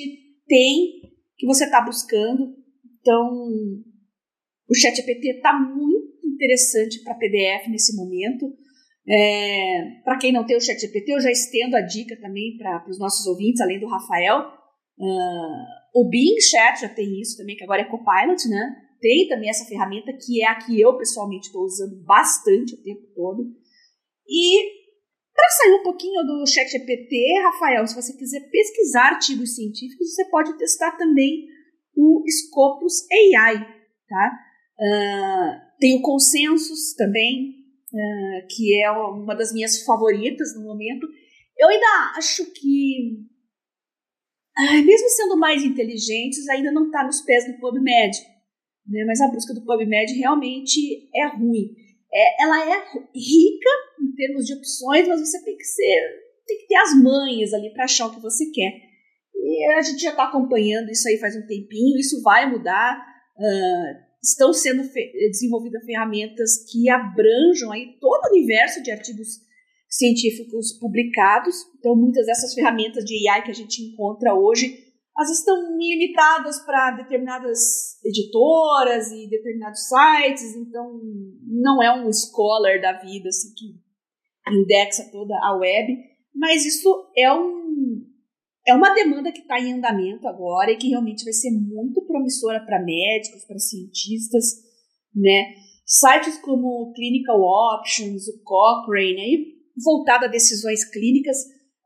tem que você está buscando. Então, o ChatGPT está muito interessante para PDF nesse momento. É, para quem não tem o ChatGPT, eu já estendo a dica também para os nossos ouvintes, além do Rafael. Uh, o Bing Chat já tem isso também, que agora é Copilot, né? Tem também essa ferramenta que é a que eu pessoalmente estou usando bastante o tempo todo. E para sair um pouquinho do ChatGPT, Rafael, se você quiser pesquisar artigos científicos, você pode testar também o Scopus AI, tá? Uh, Consensus também, uh, que é uma das minhas favoritas no momento. Eu ainda acho que, uh, mesmo sendo mais inteligentes, ainda não está nos pés do PubMed. Né? Mas a busca do PubMed realmente é ruim. É, ela é rica em termos de opções, mas você tem que ser, tem que ter as manhas ali para achar o que você quer. E a gente já está acompanhando isso aí faz um tempinho, isso vai mudar. Uh, estão sendo fe desenvolvidas ferramentas que abranjam aí todo o universo de artigos científicos publicados. Então, muitas dessas ferramentas de AI que a gente encontra hoje, elas estão limitadas para determinadas editoras e determinados sites, então não é um scholar da vida assim, que indexa toda a web, mas isso é um é uma demanda que está em andamento agora e que realmente vai ser muito promissora para médicos, para cientistas, né? Sites como o Clinical Options, o Cochrane, aí, voltado a decisões clínicas,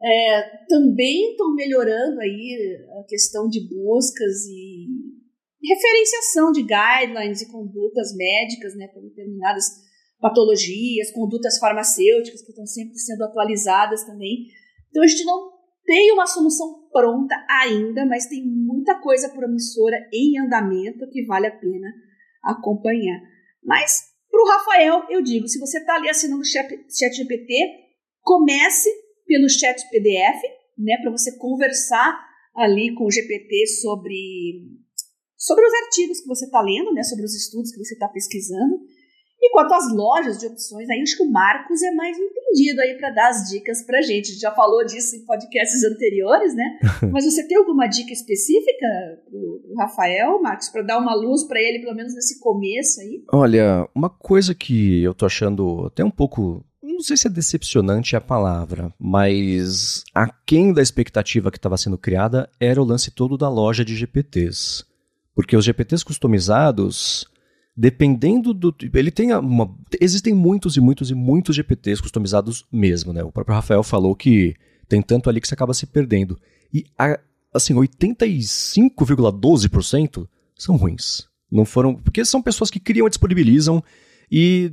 é, também estão melhorando aí a questão de buscas e referenciação de guidelines e condutas médicas, né, para determinadas patologias, condutas farmacêuticas que estão sempre sendo atualizadas também. Então a gente não tem uma solução pronta ainda, mas tem muita coisa promissora em andamento que vale a pena acompanhar. Mas para o Rafael, eu digo, se você está ali assinando o chat GPT, comece pelo chat PDF, né, para você conversar ali com o GPT sobre, sobre os artigos que você está lendo, né, sobre os estudos que você está pesquisando. E quanto às lojas de opções, aí acho que o Marcos é mais entendido aí para dar as dicas para gente. A gente já falou disso em podcasts anteriores, né? Mas você tem alguma dica específica pro, Rafael, Marcos, para dar uma luz para ele, pelo menos nesse começo aí? Olha, uma coisa que eu tô achando até um pouco não sei se é decepcionante a palavra, mas aquém da expectativa que estava sendo criada era o lance todo da loja de GPTs. Porque os GPTs customizados dependendo do. Ele tem uma. Existem muitos e muitos e muitos GPTs customizados mesmo, né? O próprio Rafael falou que tem tanto ali que você acaba se perdendo. E, assim, 85,12% são ruins. Não foram. Porque são pessoas que criam e disponibilizam. E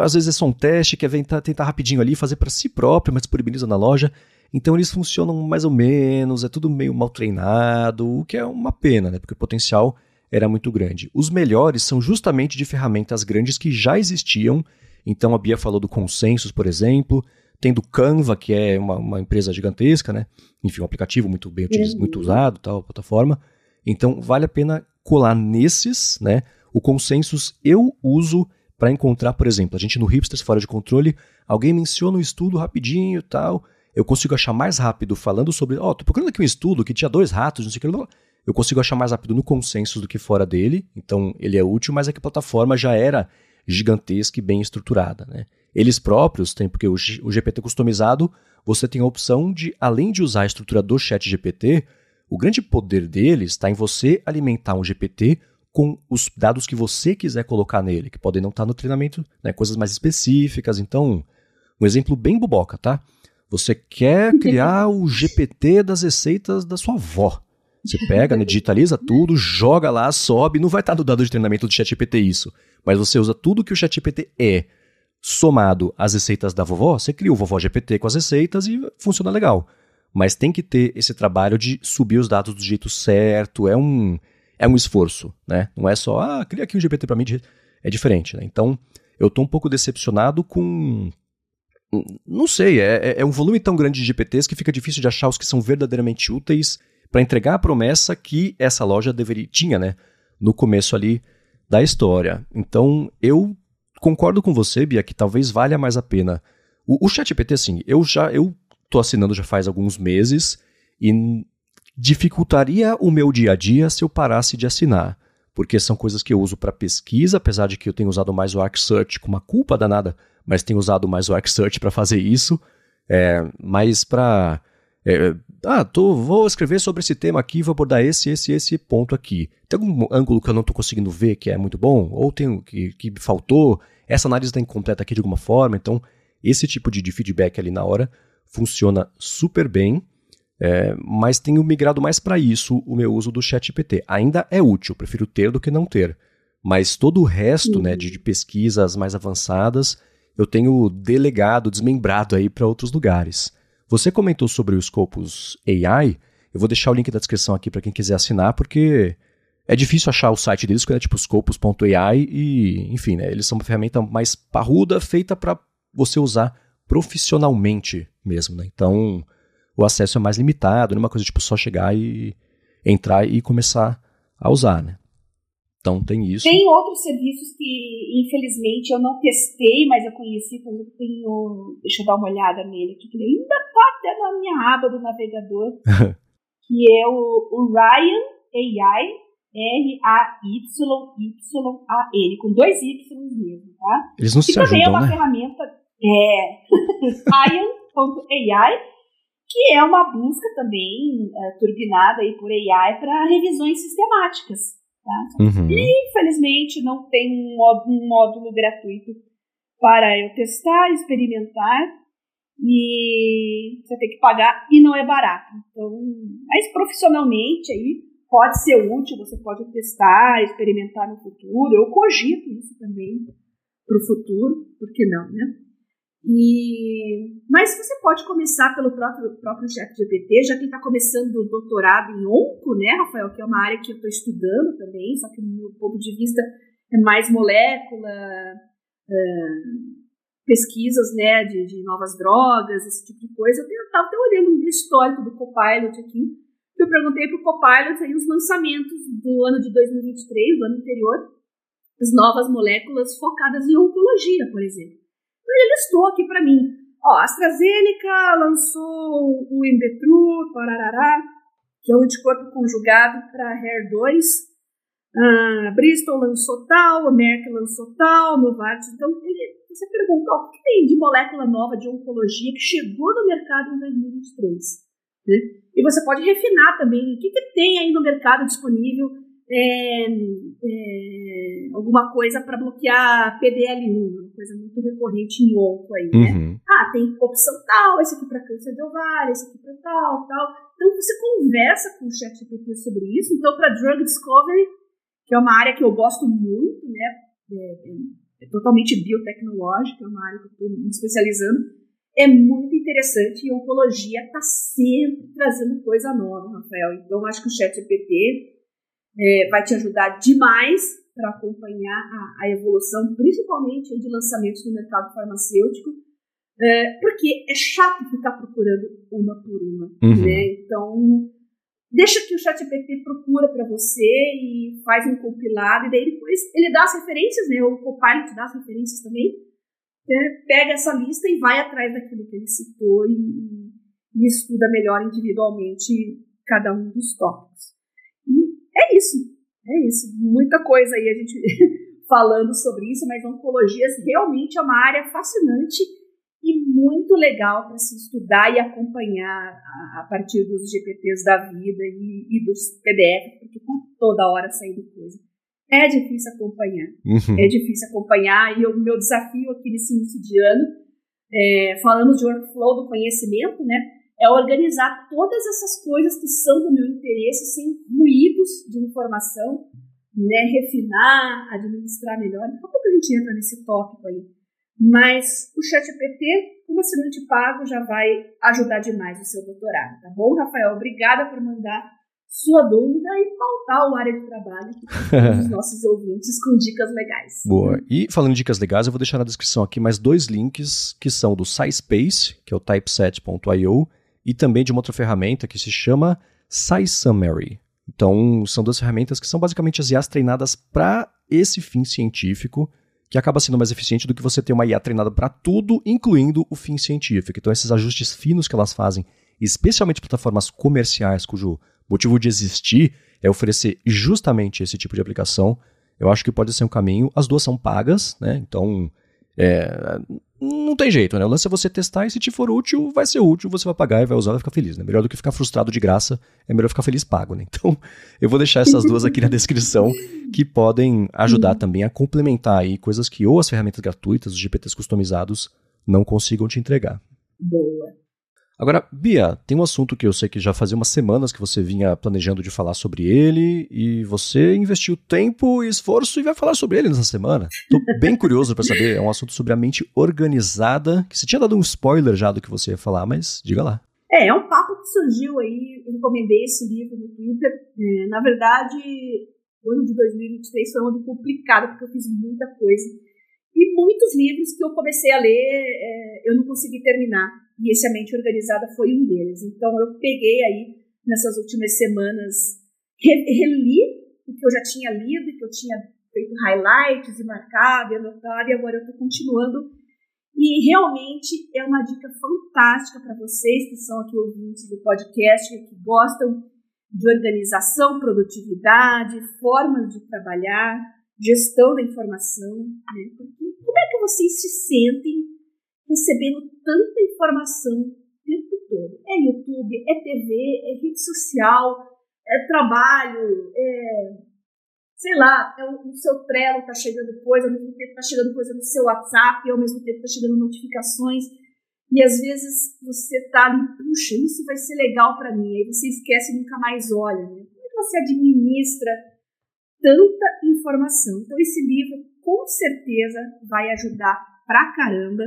às vezes é só um teste, quer tentar, tentar rapidinho ali, fazer para si próprio, mas disponibiliza na loja. Então eles funcionam mais ou menos, é tudo meio mal treinado, o que é uma pena, né? Porque o potencial era muito grande. Os melhores são justamente de ferramentas grandes que já existiam. Então a Bia falou do Consensus, por exemplo, tem do Canva, que é uma, uma empresa gigantesca, né? Enfim, um aplicativo muito bem utilizado, muito usado, tal, plataforma. Então vale a pena colar nesses, né? O Consensus eu uso para encontrar, por exemplo, a gente no Hipsters Fora de Controle, alguém menciona um estudo rapidinho tal, eu consigo achar mais rápido falando sobre, ó, oh, tô procurando aqui um estudo que tinha dois ratos, não sei o que, eu consigo achar mais rápido no Consensus do que fora dele, então ele é útil, mas é que a plataforma já era gigantesca e bem estruturada, né? Eles próprios têm, porque o, o GPT customizado, você tem a opção de, além de usar a estrutura do chat GPT, o grande poder deles está em você alimentar um GPT com os dados que você quiser colocar nele, que podem não estar no treinamento, né, coisas mais específicas. Então, um exemplo bem buboca, tá? Você quer criar o GPT das receitas da sua avó. Você pega, né, digitaliza tudo, joga lá, sobe, não vai estar no dado de treinamento do ChatGPT isso, mas você usa tudo que o ChatGPT é, somado às receitas da vovó, você cria o vovó GPT com as receitas e funciona legal. Mas tem que ter esse trabalho de subir os dados do jeito certo, é um é um esforço, né? Não é só, ah, cria aqui um GPT para mim, é diferente, né? Então, eu estou um pouco decepcionado com não sei, é, é, é um volume tão grande de GPTs que fica difícil de achar os que são verdadeiramente úteis para entregar a promessa que essa loja deveria tinha, né, no começo ali da história. Então, eu concordo com você, Bia, que talvez valha mais a pena. O, o ChatGPT, assim, eu já eu tô assinando já faz alguns meses e dificultaria o meu dia a dia se eu parasse de assinar, porque são coisas que eu uso para pesquisa, apesar de que eu tenho usado mais o Arc Search com uma culpa danada, mas tenho usado mais o Arc Search para fazer isso, é, mas para é, ah, tô, vou escrever sobre esse tema aqui, vou abordar esse, esse, esse ponto aqui. Tem algum ângulo que eu não estou conseguindo ver que é muito bom? Ou tem que, que faltou? Essa análise está incompleta aqui de alguma forma? Então, esse tipo de, de feedback ali na hora funciona super bem. É, mas tenho migrado mais para isso o meu uso do ChatGPT. Ainda é útil, prefiro ter do que não ter. Mas todo o resto né, de, de pesquisas mais avançadas eu tenho delegado, desmembrado aí para outros lugares. Você comentou sobre o Scopus AI. Eu vou deixar o link da descrição aqui para quem quiser assinar, porque é difícil achar o site deles, que é tipo scopus.ai e, enfim, né, eles são uma ferramenta mais parruda, feita para você usar profissionalmente mesmo, né? Então, o acesso é mais limitado, não é uma coisa tipo só chegar e entrar e começar a usar, né? Então tem isso. Tem outros serviços que, infelizmente, eu não testei, mas eu conheci, por exemplo, tenho. Deixa eu dar uma olhada nele aqui, que ele ainda está até na minha aba do navegador, que é o, o Ryan AI. R-A-Y-Y-A-N, com dois Y mesmo, tá? Eles não que se também ajudam, é uma né? ferramenta, é, Ryan.ai, que é uma busca também é, turbinada aí por AI para revisões sistemáticas. Tá? Uhum. E, infelizmente, não tem um módulo, um módulo gratuito para eu testar, experimentar, e você tem que pagar e não é barato. Então, mas profissionalmente aí pode ser útil, você pode testar, experimentar no futuro. Eu cogito isso também para o futuro, por que não, né? E, mas você pode começar pelo próprio, próprio chat GPT, já que está começando o doutorado em onco, né, Rafael, que é uma área que eu estou estudando também, só que no meu ponto de vista é mais molécula, uh, pesquisas né, de, de, novas drogas, esse tipo de coisa. Eu estava até olhando um histórico do Copilot aqui, que eu perguntei para o Copilot aí os lançamentos do ano de 2023, do ano anterior, as novas moléculas focadas em oncologia, por exemplo. Ele listou aqui para mim. Ó, a AstraZeneca lançou o Embetru, pararará, que é o anticorpo conjugado para HER2. Ah, Bristol lançou tal, a Merck lançou tal, Novartis. Então, ele, você perguntou o que tem de molécula nova de oncologia que chegou no mercado em 2023. Né? E você pode refinar também o que, que tem aí no mercado disponível é, é, alguma coisa para bloquear PDL1, uma coisa muito recorrente em onco aí, né? Uhum. Ah, tem opção tal, esse aqui para câncer de ovário, esse aqui para tal, tal. Então você conversa com o chat GPT sobre isso. Então, para drug discovery, que é uma área que eu gosto muito, né? É, é, é totalmente biotecnológica, é uma área que eu estou me especializando. É muito interessante e a oncologia está sempre trazendo coisa nova, Rafael. Então, acho que o chat GPT é, vai te ajudar demais para acompanhar a, a, evolução, principalmente de lançamentos no mercado farmacêutico, é, porque é chato ficar procurando uma por uma. Uhum. Né? Então, deixa que o ChatGPT procura para você e faz um compilado, e daí depois ele dá as referências, né? o Copilot dá as referências também, né? pega essa lista e vai atrás daquilo que ele citou e, e estuda melhor individualmente cada um dos tópicos. É isso, é isso. Muita coisa aí a gente falando sobre isso, mas oncologia realmente é uma área fascinante e muito legal para se estudar e acompanhar a, a, partir dos GPTs da vida e, e dos PDFs, porque tá toda hora saindo coisa. É difícil acompanhar, uhum. é difícil acompanhar, e o meu desafio aqui nesse início de ano, é, falamos de workflow do conhecimento, né? é organizar todas essas coisas que são do meu interesse sem de informação, né, refinar, administrar melhor. Daqui a pouco a gente entra nesse tópico aí. Mas o ChatGPT, como assinante pago, já vai ajudar demais o seu doutorado, tá bom, Rafael? Obrigada por mandar sua dúvida e pautar o área de trabalho dos nossos ouvintes com dicas legais. Boa. E falando em dicas legais, eu vou deixar na descrição aqui mais dois links que são do SciSpace, que é o typeset.io, e também de uma outra ferramenta que se chama SciSummary. Então, são duas ferramentas que são basicamente as IAs treinadas para esse fim científico, que acaba sendo mais eficiente do que você ter uma IA treinada para tudo, incluindo o fim científico. Então, esses ajustes finos que elas fazem, especialmente plataformas comerciais, cujo motivo de existir é oferecer justamente esse tipo de aplicação, eu acho que pode ser um caminho. As duas são pagas, né? Então, é, não tem jeito, né? O lance é você testar e se te for útil, vai ser útil, você vai pagar e vai usar, vai ficar feliz, né? Melhor do que ficar frustrado de graça, é melhor ficar feliz pago, né? Então, eu vou deixar essas duas aqui na descrição que podem ajudar uhum. também a complementar aí coisas que ou as ferramentas gratuitas, os GPTs customizados, não consigam te entregar. Boa. Agora, Bia, tem um assunto que eu sei que já fazia umas semanas que você vinha planejando de falar sobre ele e você investiu tempo e esforço e vai falar sobre ele nessa semana. Tô bem curioso para saber, é um assunto sobre a mente organizada, que você tinha dado um spoiler já do que você ia falar, mas diga lá. É, é um papo que surgiu aí, eu recomendei esse livro no Twitter. É, na verdade, o ano de 2023 foi um ano complicado, porque eu fiz muita coisa. E muitos livros que eu comecei a ler, é, eu não consegui terminar e esse A Mente Organizada foi um deles. Então eu peguei aí, nessas últimas semanas, reli o que eu já tinha lido, que eu tinha feito highlights e marcado e anotado, e agora eu estou continuando. E realmente é uma dica fantástica para vocês que são aqui ouvintes do podcast, que gostam de organização, produtividade, formas de trabalhar, gestão da informação, né? Como é que vocês se sentem recebendo tanta informação o tempo todo. É YouTube, é TV, é rede social, é trabalho, é, sei lá, é o, o seu Trello está chegando coisa, ao mesmo tempo está chegando coisa no seu WhatsApp, ao mesmo tempo está chegando notificações. E às vezes você está ali, puxa, isso vai ser legal para mim. Aí você esquece e nunca mais olha. Né? Como é que você administra tanta informação? Então, esse livro com certeza vai ajudar pra caramba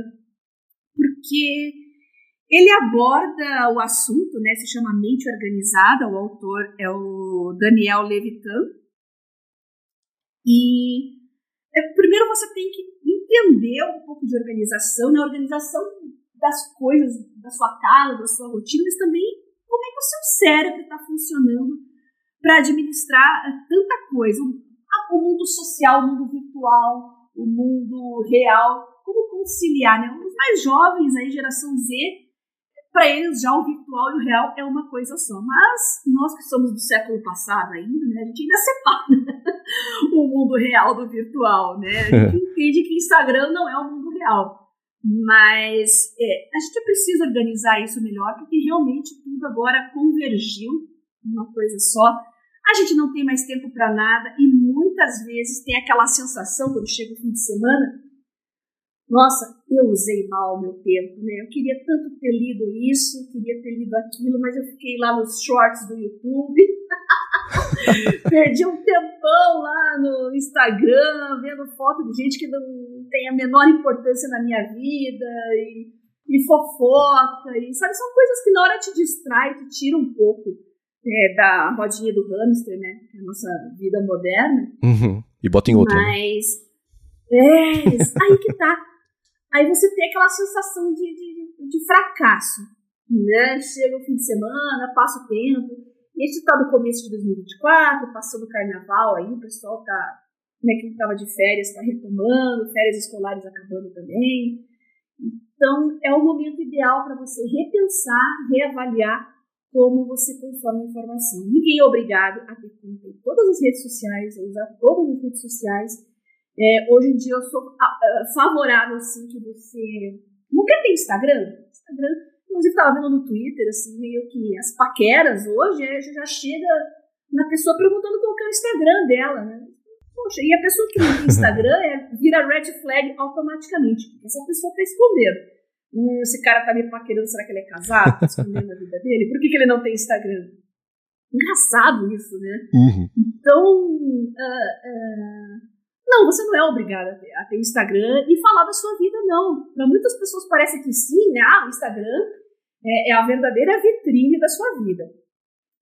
porque ele aborda o assunto, né, se chama Mente Organizada, o autor é o Daniel Levitan. E é, primeiro você tem que entender um pouco de organização, né, organização das coisas da sua casa, da sua rotina, mas também como é que o seu cérebro está funcionando para administrar é, tanta coisa. O mundo social, o mundo virtual, o mundo real, como conciliar, né? Os mais jovens, aí, geração Z, para eles já o virtual e o real é uma coisa só. Mas nós que somos do século passado ainda, né, a gente ainda separa o mundo real do virtual, né? A gente entende que Instagram não é o mundo real. Mas é, a gente precisa organizar isso melhor, porque realmente tudo agora convergiu numa coisa só. a gente não tem mais tempo para nada e muitas vezes tem aquela sensação quando chega o fim de semana nossa, eu usei mal o meu tempo, né? Eu queria tanto ter lido isso, queria ter lido aquilo, mas eu fiquei lá nos shorts do YouTube. Perdi um tempão lá no Instagram, vendo foto de gente que não tem a menor importância na minha vida e, e fofoca. E, sabe, são coisas que na hora te distrai, te tira um pouco é, da rodinha do hamster, né? Que é a nossa vida moderna. Uhum. E bota em outra. Né? Mas. Né? É, aí que tá aí você tem aquela sensação de, de, de fracasso. Né? Chega o fim de semana, passa o tempo. Esse está no começo de 2024, passando o carnaval aí, o pessoal tá, né, quem estava de férias está retomando, férias escolares acabando também. Então, é o momento ideal para você repensar, reavaliar como você consome informação. Ninguém é obrigado a ter conta em todas as redes sociais, a usar todas as redes sociais, é, hoje em dia eu sou favorável, assim, que você... Não quer ter Instagram? Instagram, inclusive estava vendo no Twitter, assim, meio que as paqueras hoje é, já chega na pessoa perguntando qual que é o Instagram dela, né? Poxa, e a pessoa que não tem Instagram é, vira red flag automaticamente, porque essa pessoa está escondendo. Hum, esse cara tá me paquerando, será que ele é casado? Tá escondendo a vida dele? Por que, que ele não tem Instagram? Engraçado isso, né? Uhum. Então, uh, uh, não, você não é obrigada a ter, Instagram e falar da sua vida, não. Para muitas pessoas parece que sim, né? Ah, o Instagram é, é, a verdadeira vitrine da sua vida.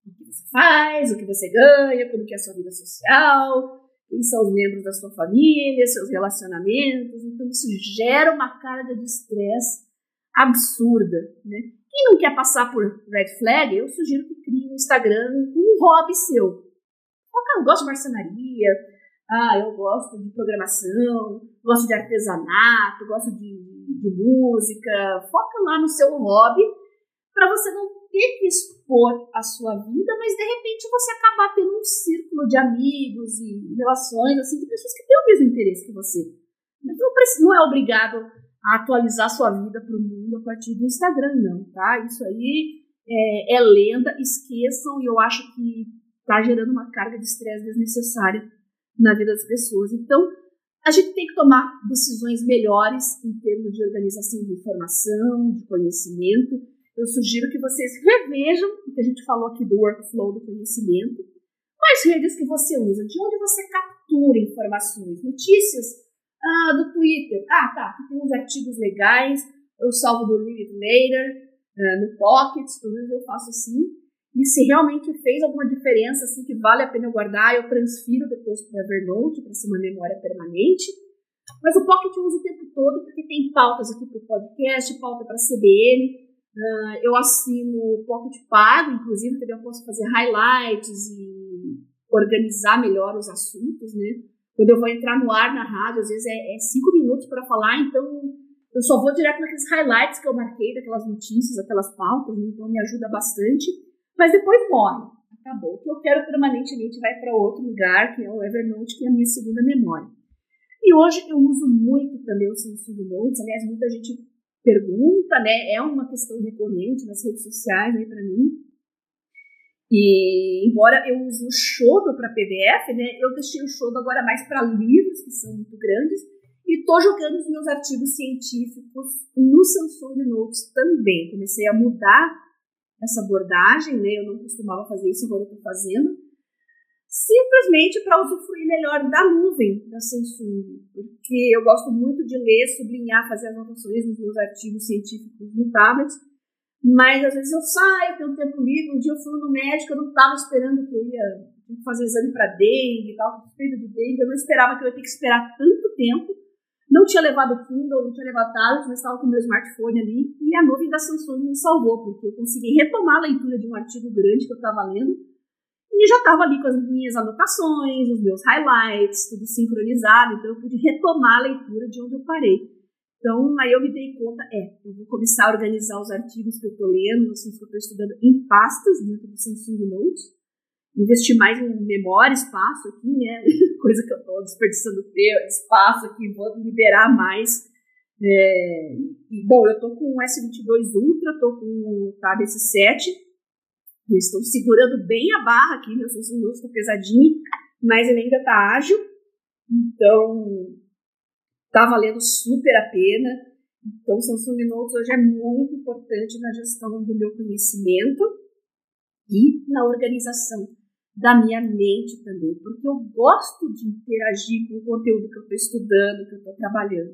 O que você faz, o que você ganha, como que é a sua vida social, quem são os membros da sua família, seus relacionamentos. Então isso gera uma carga de estresse absurda, né? Quem não quer passar por red flag, eu sugiro que crie um Instagram com um hobby seu. Eu gosto de marcenaria, ah, eu gosto de programação, gosto de artesanato, gosto de, de música. Foca lá no seu hobby para você não ter que expor a sua vida, mas de repente você acabar tendo um círculo de amigos e relações assim de pessoas que têm o mesmo interesse que você. Então não é obrigado a atualizar sua vida para o mundo a partir do Instagram, não, tá? Isso aí é, é lenda, esqueçam, e eu acho que está gerando uma carga de estresse desnecessária na vida das pessoas. Então, a gente tem que tomar decisões melhores em termos de organização de informação, de conhecimento. Eu sugiro que vocês revejam o que a gente falou aqui do workflow do conhecimento. Quais redes que você usa? De onde você captura informações? Notícias ah, do Twitter. Ah, tá, aqui tem uns artigos legais. Eu salvo do Read It Later, ah, no Pocket, menos eu faço assim. E se realmente fez alguma diferença, assim, que vale a pena eu guardar, eu transfiro depois para Evernote, para ser uma memória permanente. Mas o Pocket eu uso o tempo todo, porque tem pautas aqui para o podcast, pauta para a CBN. Uh, eu assino o Pocket Pago, inclusive, também eu posso fazer highlights e organizar melhor os assuntos, né? Quando eu vou entrar no ar na rádio, às vezes é, é cinco minutos para falar, então eu só vou direto naqueles highlights que eu marquei, daquelas notícias, aquelas pautas, né? então me ajuda bastante mas depois morre. Acabou. O que eu quero permanentemente vai para outro lugar, que é o Evernote, que é a minha segunda memória. E hoje eu uso muito também o Samsung Notes. Aliás, muita gente pergunta, né? É uma questão recorrente nas redes sociais aí para mim. E embora eu use o Shodo para PDF, né? Eu deixei o Shodo agora mais para livros que são muito grandes e estou jogando os meus artigos científicos no Samsung Notes também. Comecei a mudar essa abordagem, né? Eu não costumava fazer isso, agora eu estou fazendo. Simplesmente para usufruir melhor da nuvem da Samsung, porque eu gosto muito de ler, sublinhar, fazer anotações nos meus artigos científicos no tablet, mas às vezes eu saio, tenho tempo livre, um dia eu fui no médico, eu não estava esperando que eu ia fazer exame para dengue e tal, suspeita de dengue, eu não esperava que eu ia ter que esperar tanto tempo não tinha levado Kindle, não tinha levado tablet, mas estava com o meu smartphone ali. E a nuvem da Samsung me salvou, porque eu consegui retomar a leitura de um artigo grande que eu estava lendo. E já estava ali com as minhas anotações, os meus highlights, tudo sincronizado, então eu pude retomar a leitura de onde eu parei. Então, aí eu me dei conta, é, eu vou começar a organizar os artigos que eu estou lendo, os assuntos que eu estou estudando em pastas dentro do Samsung Notes, investir mais em memória, espaço aqui, né? Coisa que eu estou desperdiçando espaço aqui, vou liberar mais. É, e, bom, eu estou com o S22 Ultra, estou com o Tab S7, estou segurando bem a barra aqui, meu Samsung Note está pesadinho, mas ele ainda está ágil. Então, está valendo super a pena. Então, o Samsung Notes hoje é muito importante na gestão do meu conhecimento e na organização da minha mente também, porque eu gosto de interagir com o conteúdo que eu estou estudando, que eu estou trabalhando.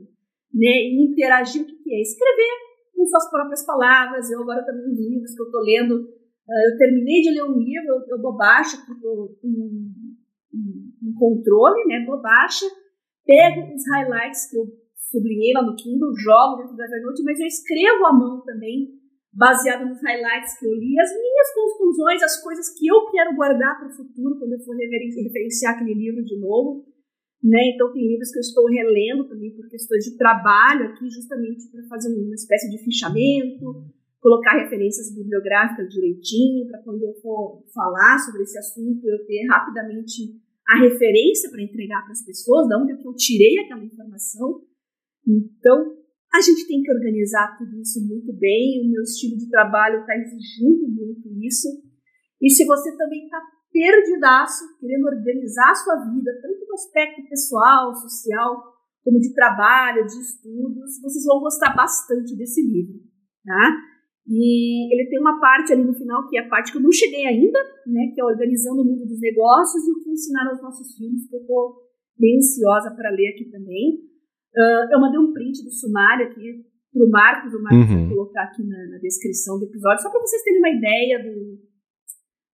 Né? E interagir o que é? Escrever com suas próprias palavras. Eu agora também os livros que eu estou lendo, ah, eu terminei de ler um livro, eu, eu dou baixa, eu um, um, controle, né? Dou baixa, pego os highlights que eu sublinhei lá no Kindle, jogo dentro do Evernote, mas eu escrevo à mão também, baseado nos highlights que eu li, as minhas conclusões, as coisas que eu quero guardar para o futuro, quando eu for referenciar aquele livro de novo. Né? Então, tem livros que eu estou relendo também por questões de trabalho aqui, justamente para fazer uma espécie de fichamento, colocar referências bibliográficas direitinho, para quando eu for falar sobre esse assunto, eu ter rapidamente a referência para entregar para as pessoas, de onde é eu tirei aquela informação. Então, a gente tem que organizar tudo isso muito bem, o meu estilo de trabalho está exigindo muito isso. E se você também está perdidaço, querendo organizar a sua vida, tanto no aspecto pessoal, social, como de trabalho, de estudos, vocês vão gostar bastante desse livro, tá? E ele tem uma parte ali no final, que é a parte que eu não cheguei ainda, né, que é organizando o mundo dos negócios e o que ensinar aos nossos filhos, que eu estou bem ansiosa para ler aqui também. Uh, eu mandei um print do sumário aqui para o Marcos, o Marcos uhum. vai colocar aqui na, na descrição do episódio, só para vocês terem uma ideia do,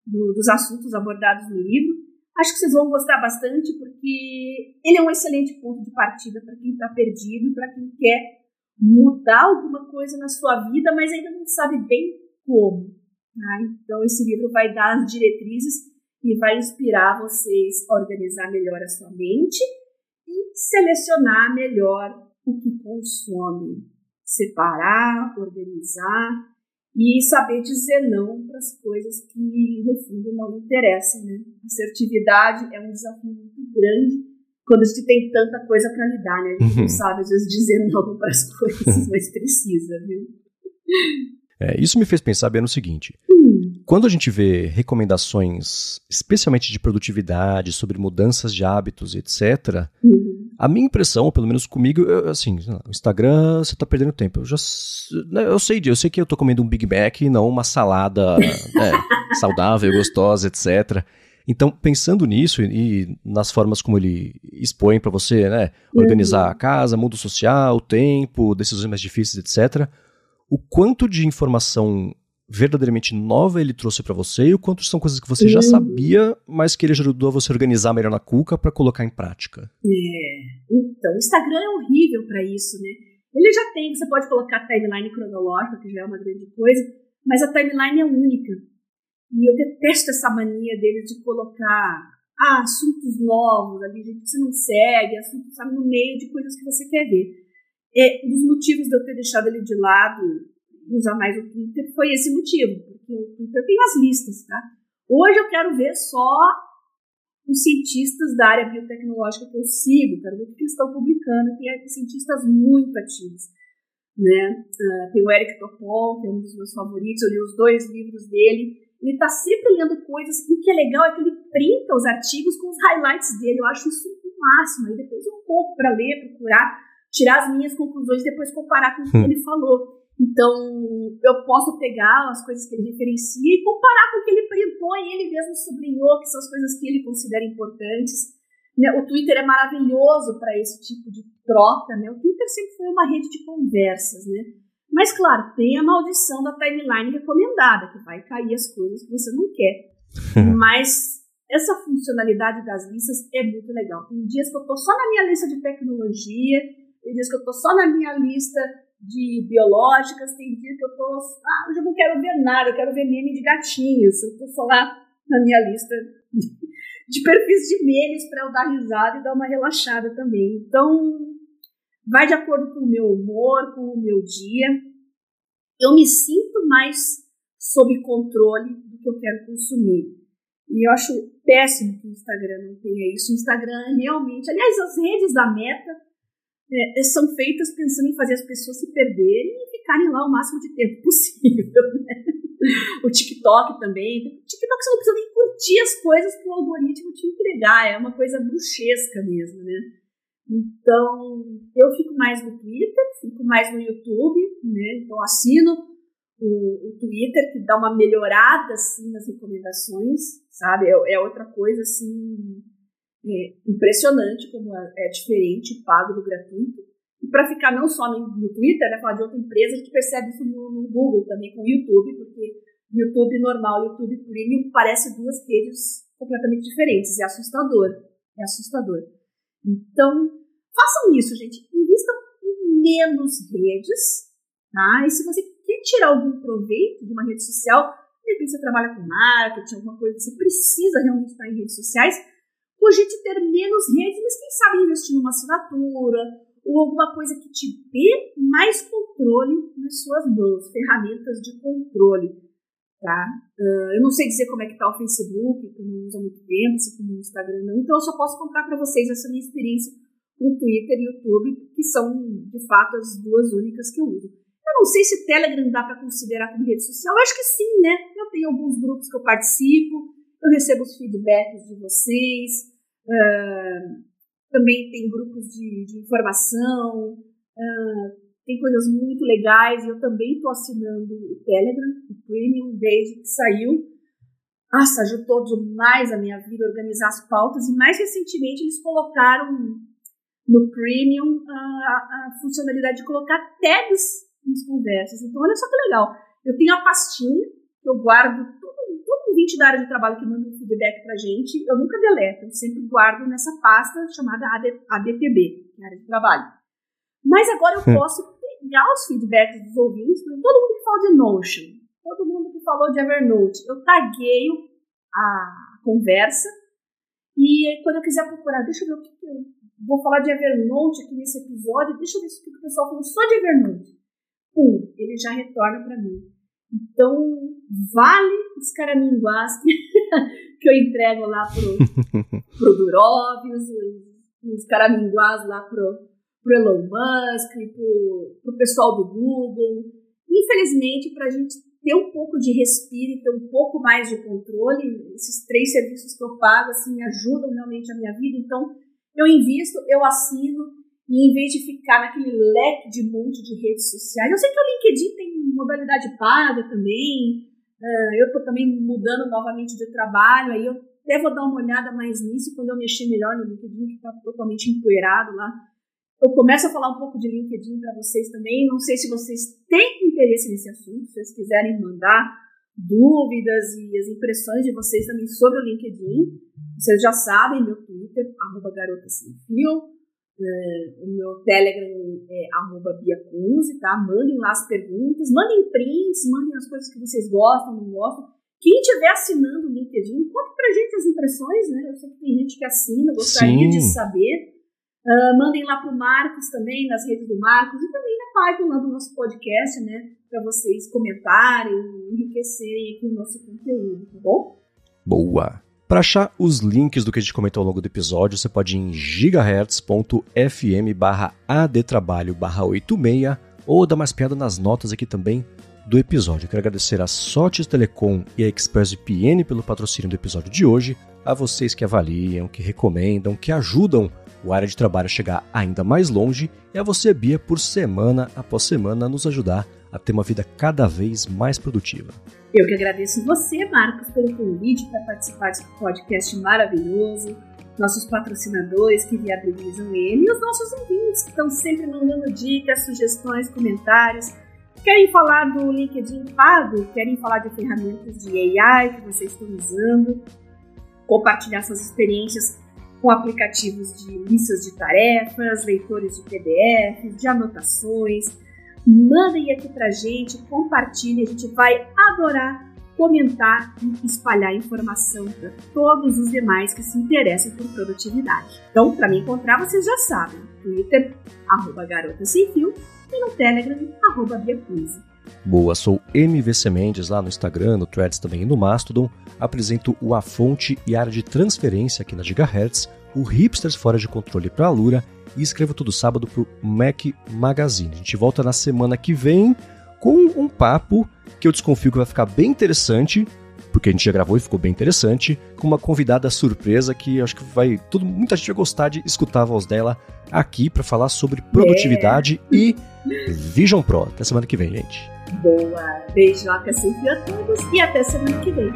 do, dos assuntos abordados no livro. Acho que vocês vão gostar bastante, porque ele é um excelente ponto de partida para quem está perdido e para quem quer mudar alguma coisa na sua vida, mas ainda não sabe bem como. Tá? Então, esse livro vai dar as diretrizes e vai inspirar vocês a organizar melhor a sua mente e selecionar melhor o que consomem. Separar, organizar e saber dizer não para as coisas que no fundo não interessam, né? Assertividade é um desafio muito grande quando a gente tem tanta coisa para lidar, né? A gente uhum. não sabe às vezes dizer não para as coisas, mas precisa, viu? É, isso me fez pensar bem no seguinte: hum. Quando a gente vê recomendações, especialmente de produtividade, sobre mudanças de hábitos, etc., uhum. a minha impressão, pelo menos comigo, eu, assim, no Instagram você está perdendo tempo. Eu já, né, eu sei, eu sei que eu estou comendo um Big Mac e não uma salada né, saudável, gostosa, etc. Então, pensando nisso e, e nas formas como ele expõe para você, né, organizar uhum. a casa, mundo social, tempo, decisões mais difíceis, etc o quanto de informação verdadeiramente nova ele trouxe para você e o quanto são coisas que você já sabia, mas que ele ajudou você a organizar melhor na cuca para colocar em prática. É. Então, o Instagram é horrível para isso, né? Ele já tem, você pode colocar timeline cronológica, que já é uma grande coisa, mas a timeline é única. E eu detesto essa mania dele de colocar ah, assuntos novos ali, gente que você não segue, assuntos sabe, no meio de coisas que você quer ver. É, um dos motivos de eu ter deixado ele de lado usar mais o Twitter foi esse motivo, porque o Twitter tem as listas, tá? Hoje eu quero ver só os cientistas da área biotecnológica que eu sigo, quero ver o que eles estão publicando, tem cientistas muito ativos. Né? Uh, tem o Eric Topol, que é um dos meus favoritos, eu li os dois livros dele. Ele está sempre lendo coisas, e o que é legal é que ele printa os artigos com os highlights dele. Eu acho isso o máximo. Aí depois um pouco para ler, procurar tirar as minhas conclusões e depois comparar com o que hum. ele falou. Então, eu posso pegar as coisas que ele referencia e comparar com o que ele printou e ele mesmo sublinhou, que são as coisas que ele considera importantes. Né? O Twitter é maravilhoso para esse tipo de troca. Né? O Twitter sempre foi uma rede de conversas. Né? Mas, claro, tem a maldição da timeline recomendada, que vai cair as coisas que você não quer. Mas essa funcionalidade das listas é muito legal. Tem dias que eu estou só na minha lista de tecnologia, tem dias que eu estou só na minha lista de biológicas, tem dias que eu estou. Ah, hoje eu não quero ver nada, eu quero ver meme de gatinhos. Eu só lá na minha lista de perfis de memes para eu dar risada e dar uma relaxada também. Então, vai de acordo com o meu humor, com o meu dia. Eu me sinto mais sob controle do que eu quero consumir. E eu acho péssimo que o Instagram não tenha isso. O Instagram realmente, aliás, as redes da Meta é, é, são feitas pensando em fazer as pessoas se perderem e ficarem lá o máximo de tempo possível. Né? o TikTok também. O TikTok você não precisa nem curtir as coisas para o algoritmo te entregar, é uma coisa bruxesca mesmo, né? Então, eu fico mais no Twitter, fico mais no YouTube, né? Então, assino o, o Twitter, que dá uma melhorada, assim, nas recomendações, sabe? É, é outra coisa, assim, é, impressionante como é, é, diferente o pago do gratuito. E para ficar não só no, Twitter, né, falar de outra empresa, a gente percebe isso no, no Google também, com o YouTube, porque YouTube normal e YouTube Premium parece duas redes completamente diferentes. É assustador. É assustador. Então, Façam isso, gente. Invistam em menos redes, tá? E se você quer tirar algum proveito de uma rede social, de repente você trabalha com marketing, alguma coisa, você precisa realmente estar em redes sociais, cogite ter menos redes, mas quem sabe investir numa assinatura ou alguma coisa que te dê mais controle nas suas mãos, ferramentas de controle, tá? Uh, eu não sei dizer como é que tá o Facebook, que eu não uso há muito tempo, assim como o Instagram não, então eu só posso contar para vocês essa minha experiência o Twitter e YouTube, que são, de fato, as duas únicas que eu uso. Eu não sei se Telegram dá para considerar como rede social. Eu acho que sim, né? Eu tenho alguns grupos que eu participo, eu recebo os feedbacks de vocês, uh, também tem grupos de, de informação, uh, tem coisas muito legais, eu também estou assinando o Telegram, o Premium, desde que saiu. Nossa, ajudou demais a minha vida organizar as pautas, e mais recentemente eles colocaram no Premium a, a, funcionalidade de colocar tags nas conversas. Então, olha só que legal. Eu tenho a pastinha eu guardo ouvinte da área de trabalho que manda um feedback pra gente. Eu nunca deleto, eu sempre guardo nessa pasta chamada AD, ADTB, é área de trabalho. Mas agora eu hum. posso pegar os feedbacks dos ouvintes, todo mundo que falou de Notion, todo mundo que falou de Evernote, eu tagueio a conversa e quando eu quiser procurar, deixa eu ver o que, que eu vou falar de Evernote aqui nesse episódio, deixa eu ver se o pessoal falou só de Evernote. Pum, ele já retorna para mim. Então, vale os caraminguás que, que eu entrego lá pro, pro Durov, os, os caraminguás lá pro, pro Elon Musk, pro, pro pessoal do Google. Infelizmente, para a gente ter um pouco de respiro, ter um pouco mais de controle, esses três serviços que eu pago, assim, ajudam realmente a minha vida. Então, eu invisto, eu assino, e em vez de ficar naquele leque de monte de redes sociais, eu sei que o LinkedIn tem modalidade paga também, uh, eu estou também mudando novamente de trabalho, aí eu até vou dar uma olhada mais nisso quando eu mexer melhor no LinkedIn, que está totalmente empoeirado lá. Eu começo a falar um pouco de LinkedIn para vocês também. Não sei se vocês têm interesse nesse assunto, se vocês quiserem mandar dúvidas e as impressões de vocês também sobre o LinkedIn. Vocês já sabem, meu Twitter, arroba garota sem fio. É, o meu Telegram é arroba biacunze, tá? Mandem lá as perguntas, mandem prints, mandem as coisas que vocês gostam, não gostam. Quem estiver assinando o LinkedIn, conte pra gente as impressões, né? Eu sei que tem gente que assina, gostaria Sim. de saber. Uh, mandem lá pro Marcos também, nas redes do Marcos, e também na página do nosso podcast, né? Para vocês comentarem, enriquecerem aqui o nosso conteúdo, tá bom? Boa! Para achar os links do que a gente comentou ao longo do episódio, você pode ir em gigahertz.fm barra adtrabalho barra 86 ou dar mais piada nas notas aqui também do episódio. Quero agradecer a Sotes Telecom e a ExpressVPN pelo patrocínio do episódio de hoje, a vocês que avaliam, que recomendam, que ajudam o área de trabalho a chegar ainda mais longe e a você, Bia, por semana após semana nos ajudar a ter uma vida cada vez mais produtiva. Eu que agradeço você, Marcos, pelo convite para participar desse podcast maravilhoso, nossos patrocinadores que viabilizam ele e os nossos ouvintes que estão sempre mandando dicas, sugestões, comentários. Querem falar do LinkedIn pago? Querem falar de ferramentas de AI que vocês estão usando? Compartilhar suas experiências com aplicativos de listas de tarefas, leitores de PDFs, de anotações. Mandem aqui pra gente, compartilhe, a gente vai adorar comentar e espalhar informação para todos os demais que se interessam por produtividade. Então, para me encontrar, vocês já sabem, Twitter, arroba garota sem fio, e no Telegram, arroba. Boa, sou MVC Mendes lá no Instagram, no Threads também e no Mastodon. Apresento o A Fonte e a área de transferência aqui na Gigahertz, o Hipsters Fora de Controle para a Lura e escrevo todo sábado para o Mac Magazine. A gente volta na semana que vem com um papo que eu desconfio que vai ficar bem interessante, porque a gente já gravou e ficou bem interessante, com uma convidada surpresa que acho que vai. Tudo, muita gente vai gostar de escutar a voz dela aqui para falar sobre produtividade é. e Vision Pro. Até semana que vem, gente. Boa! Beijoca sempre a todos e até semana que vem.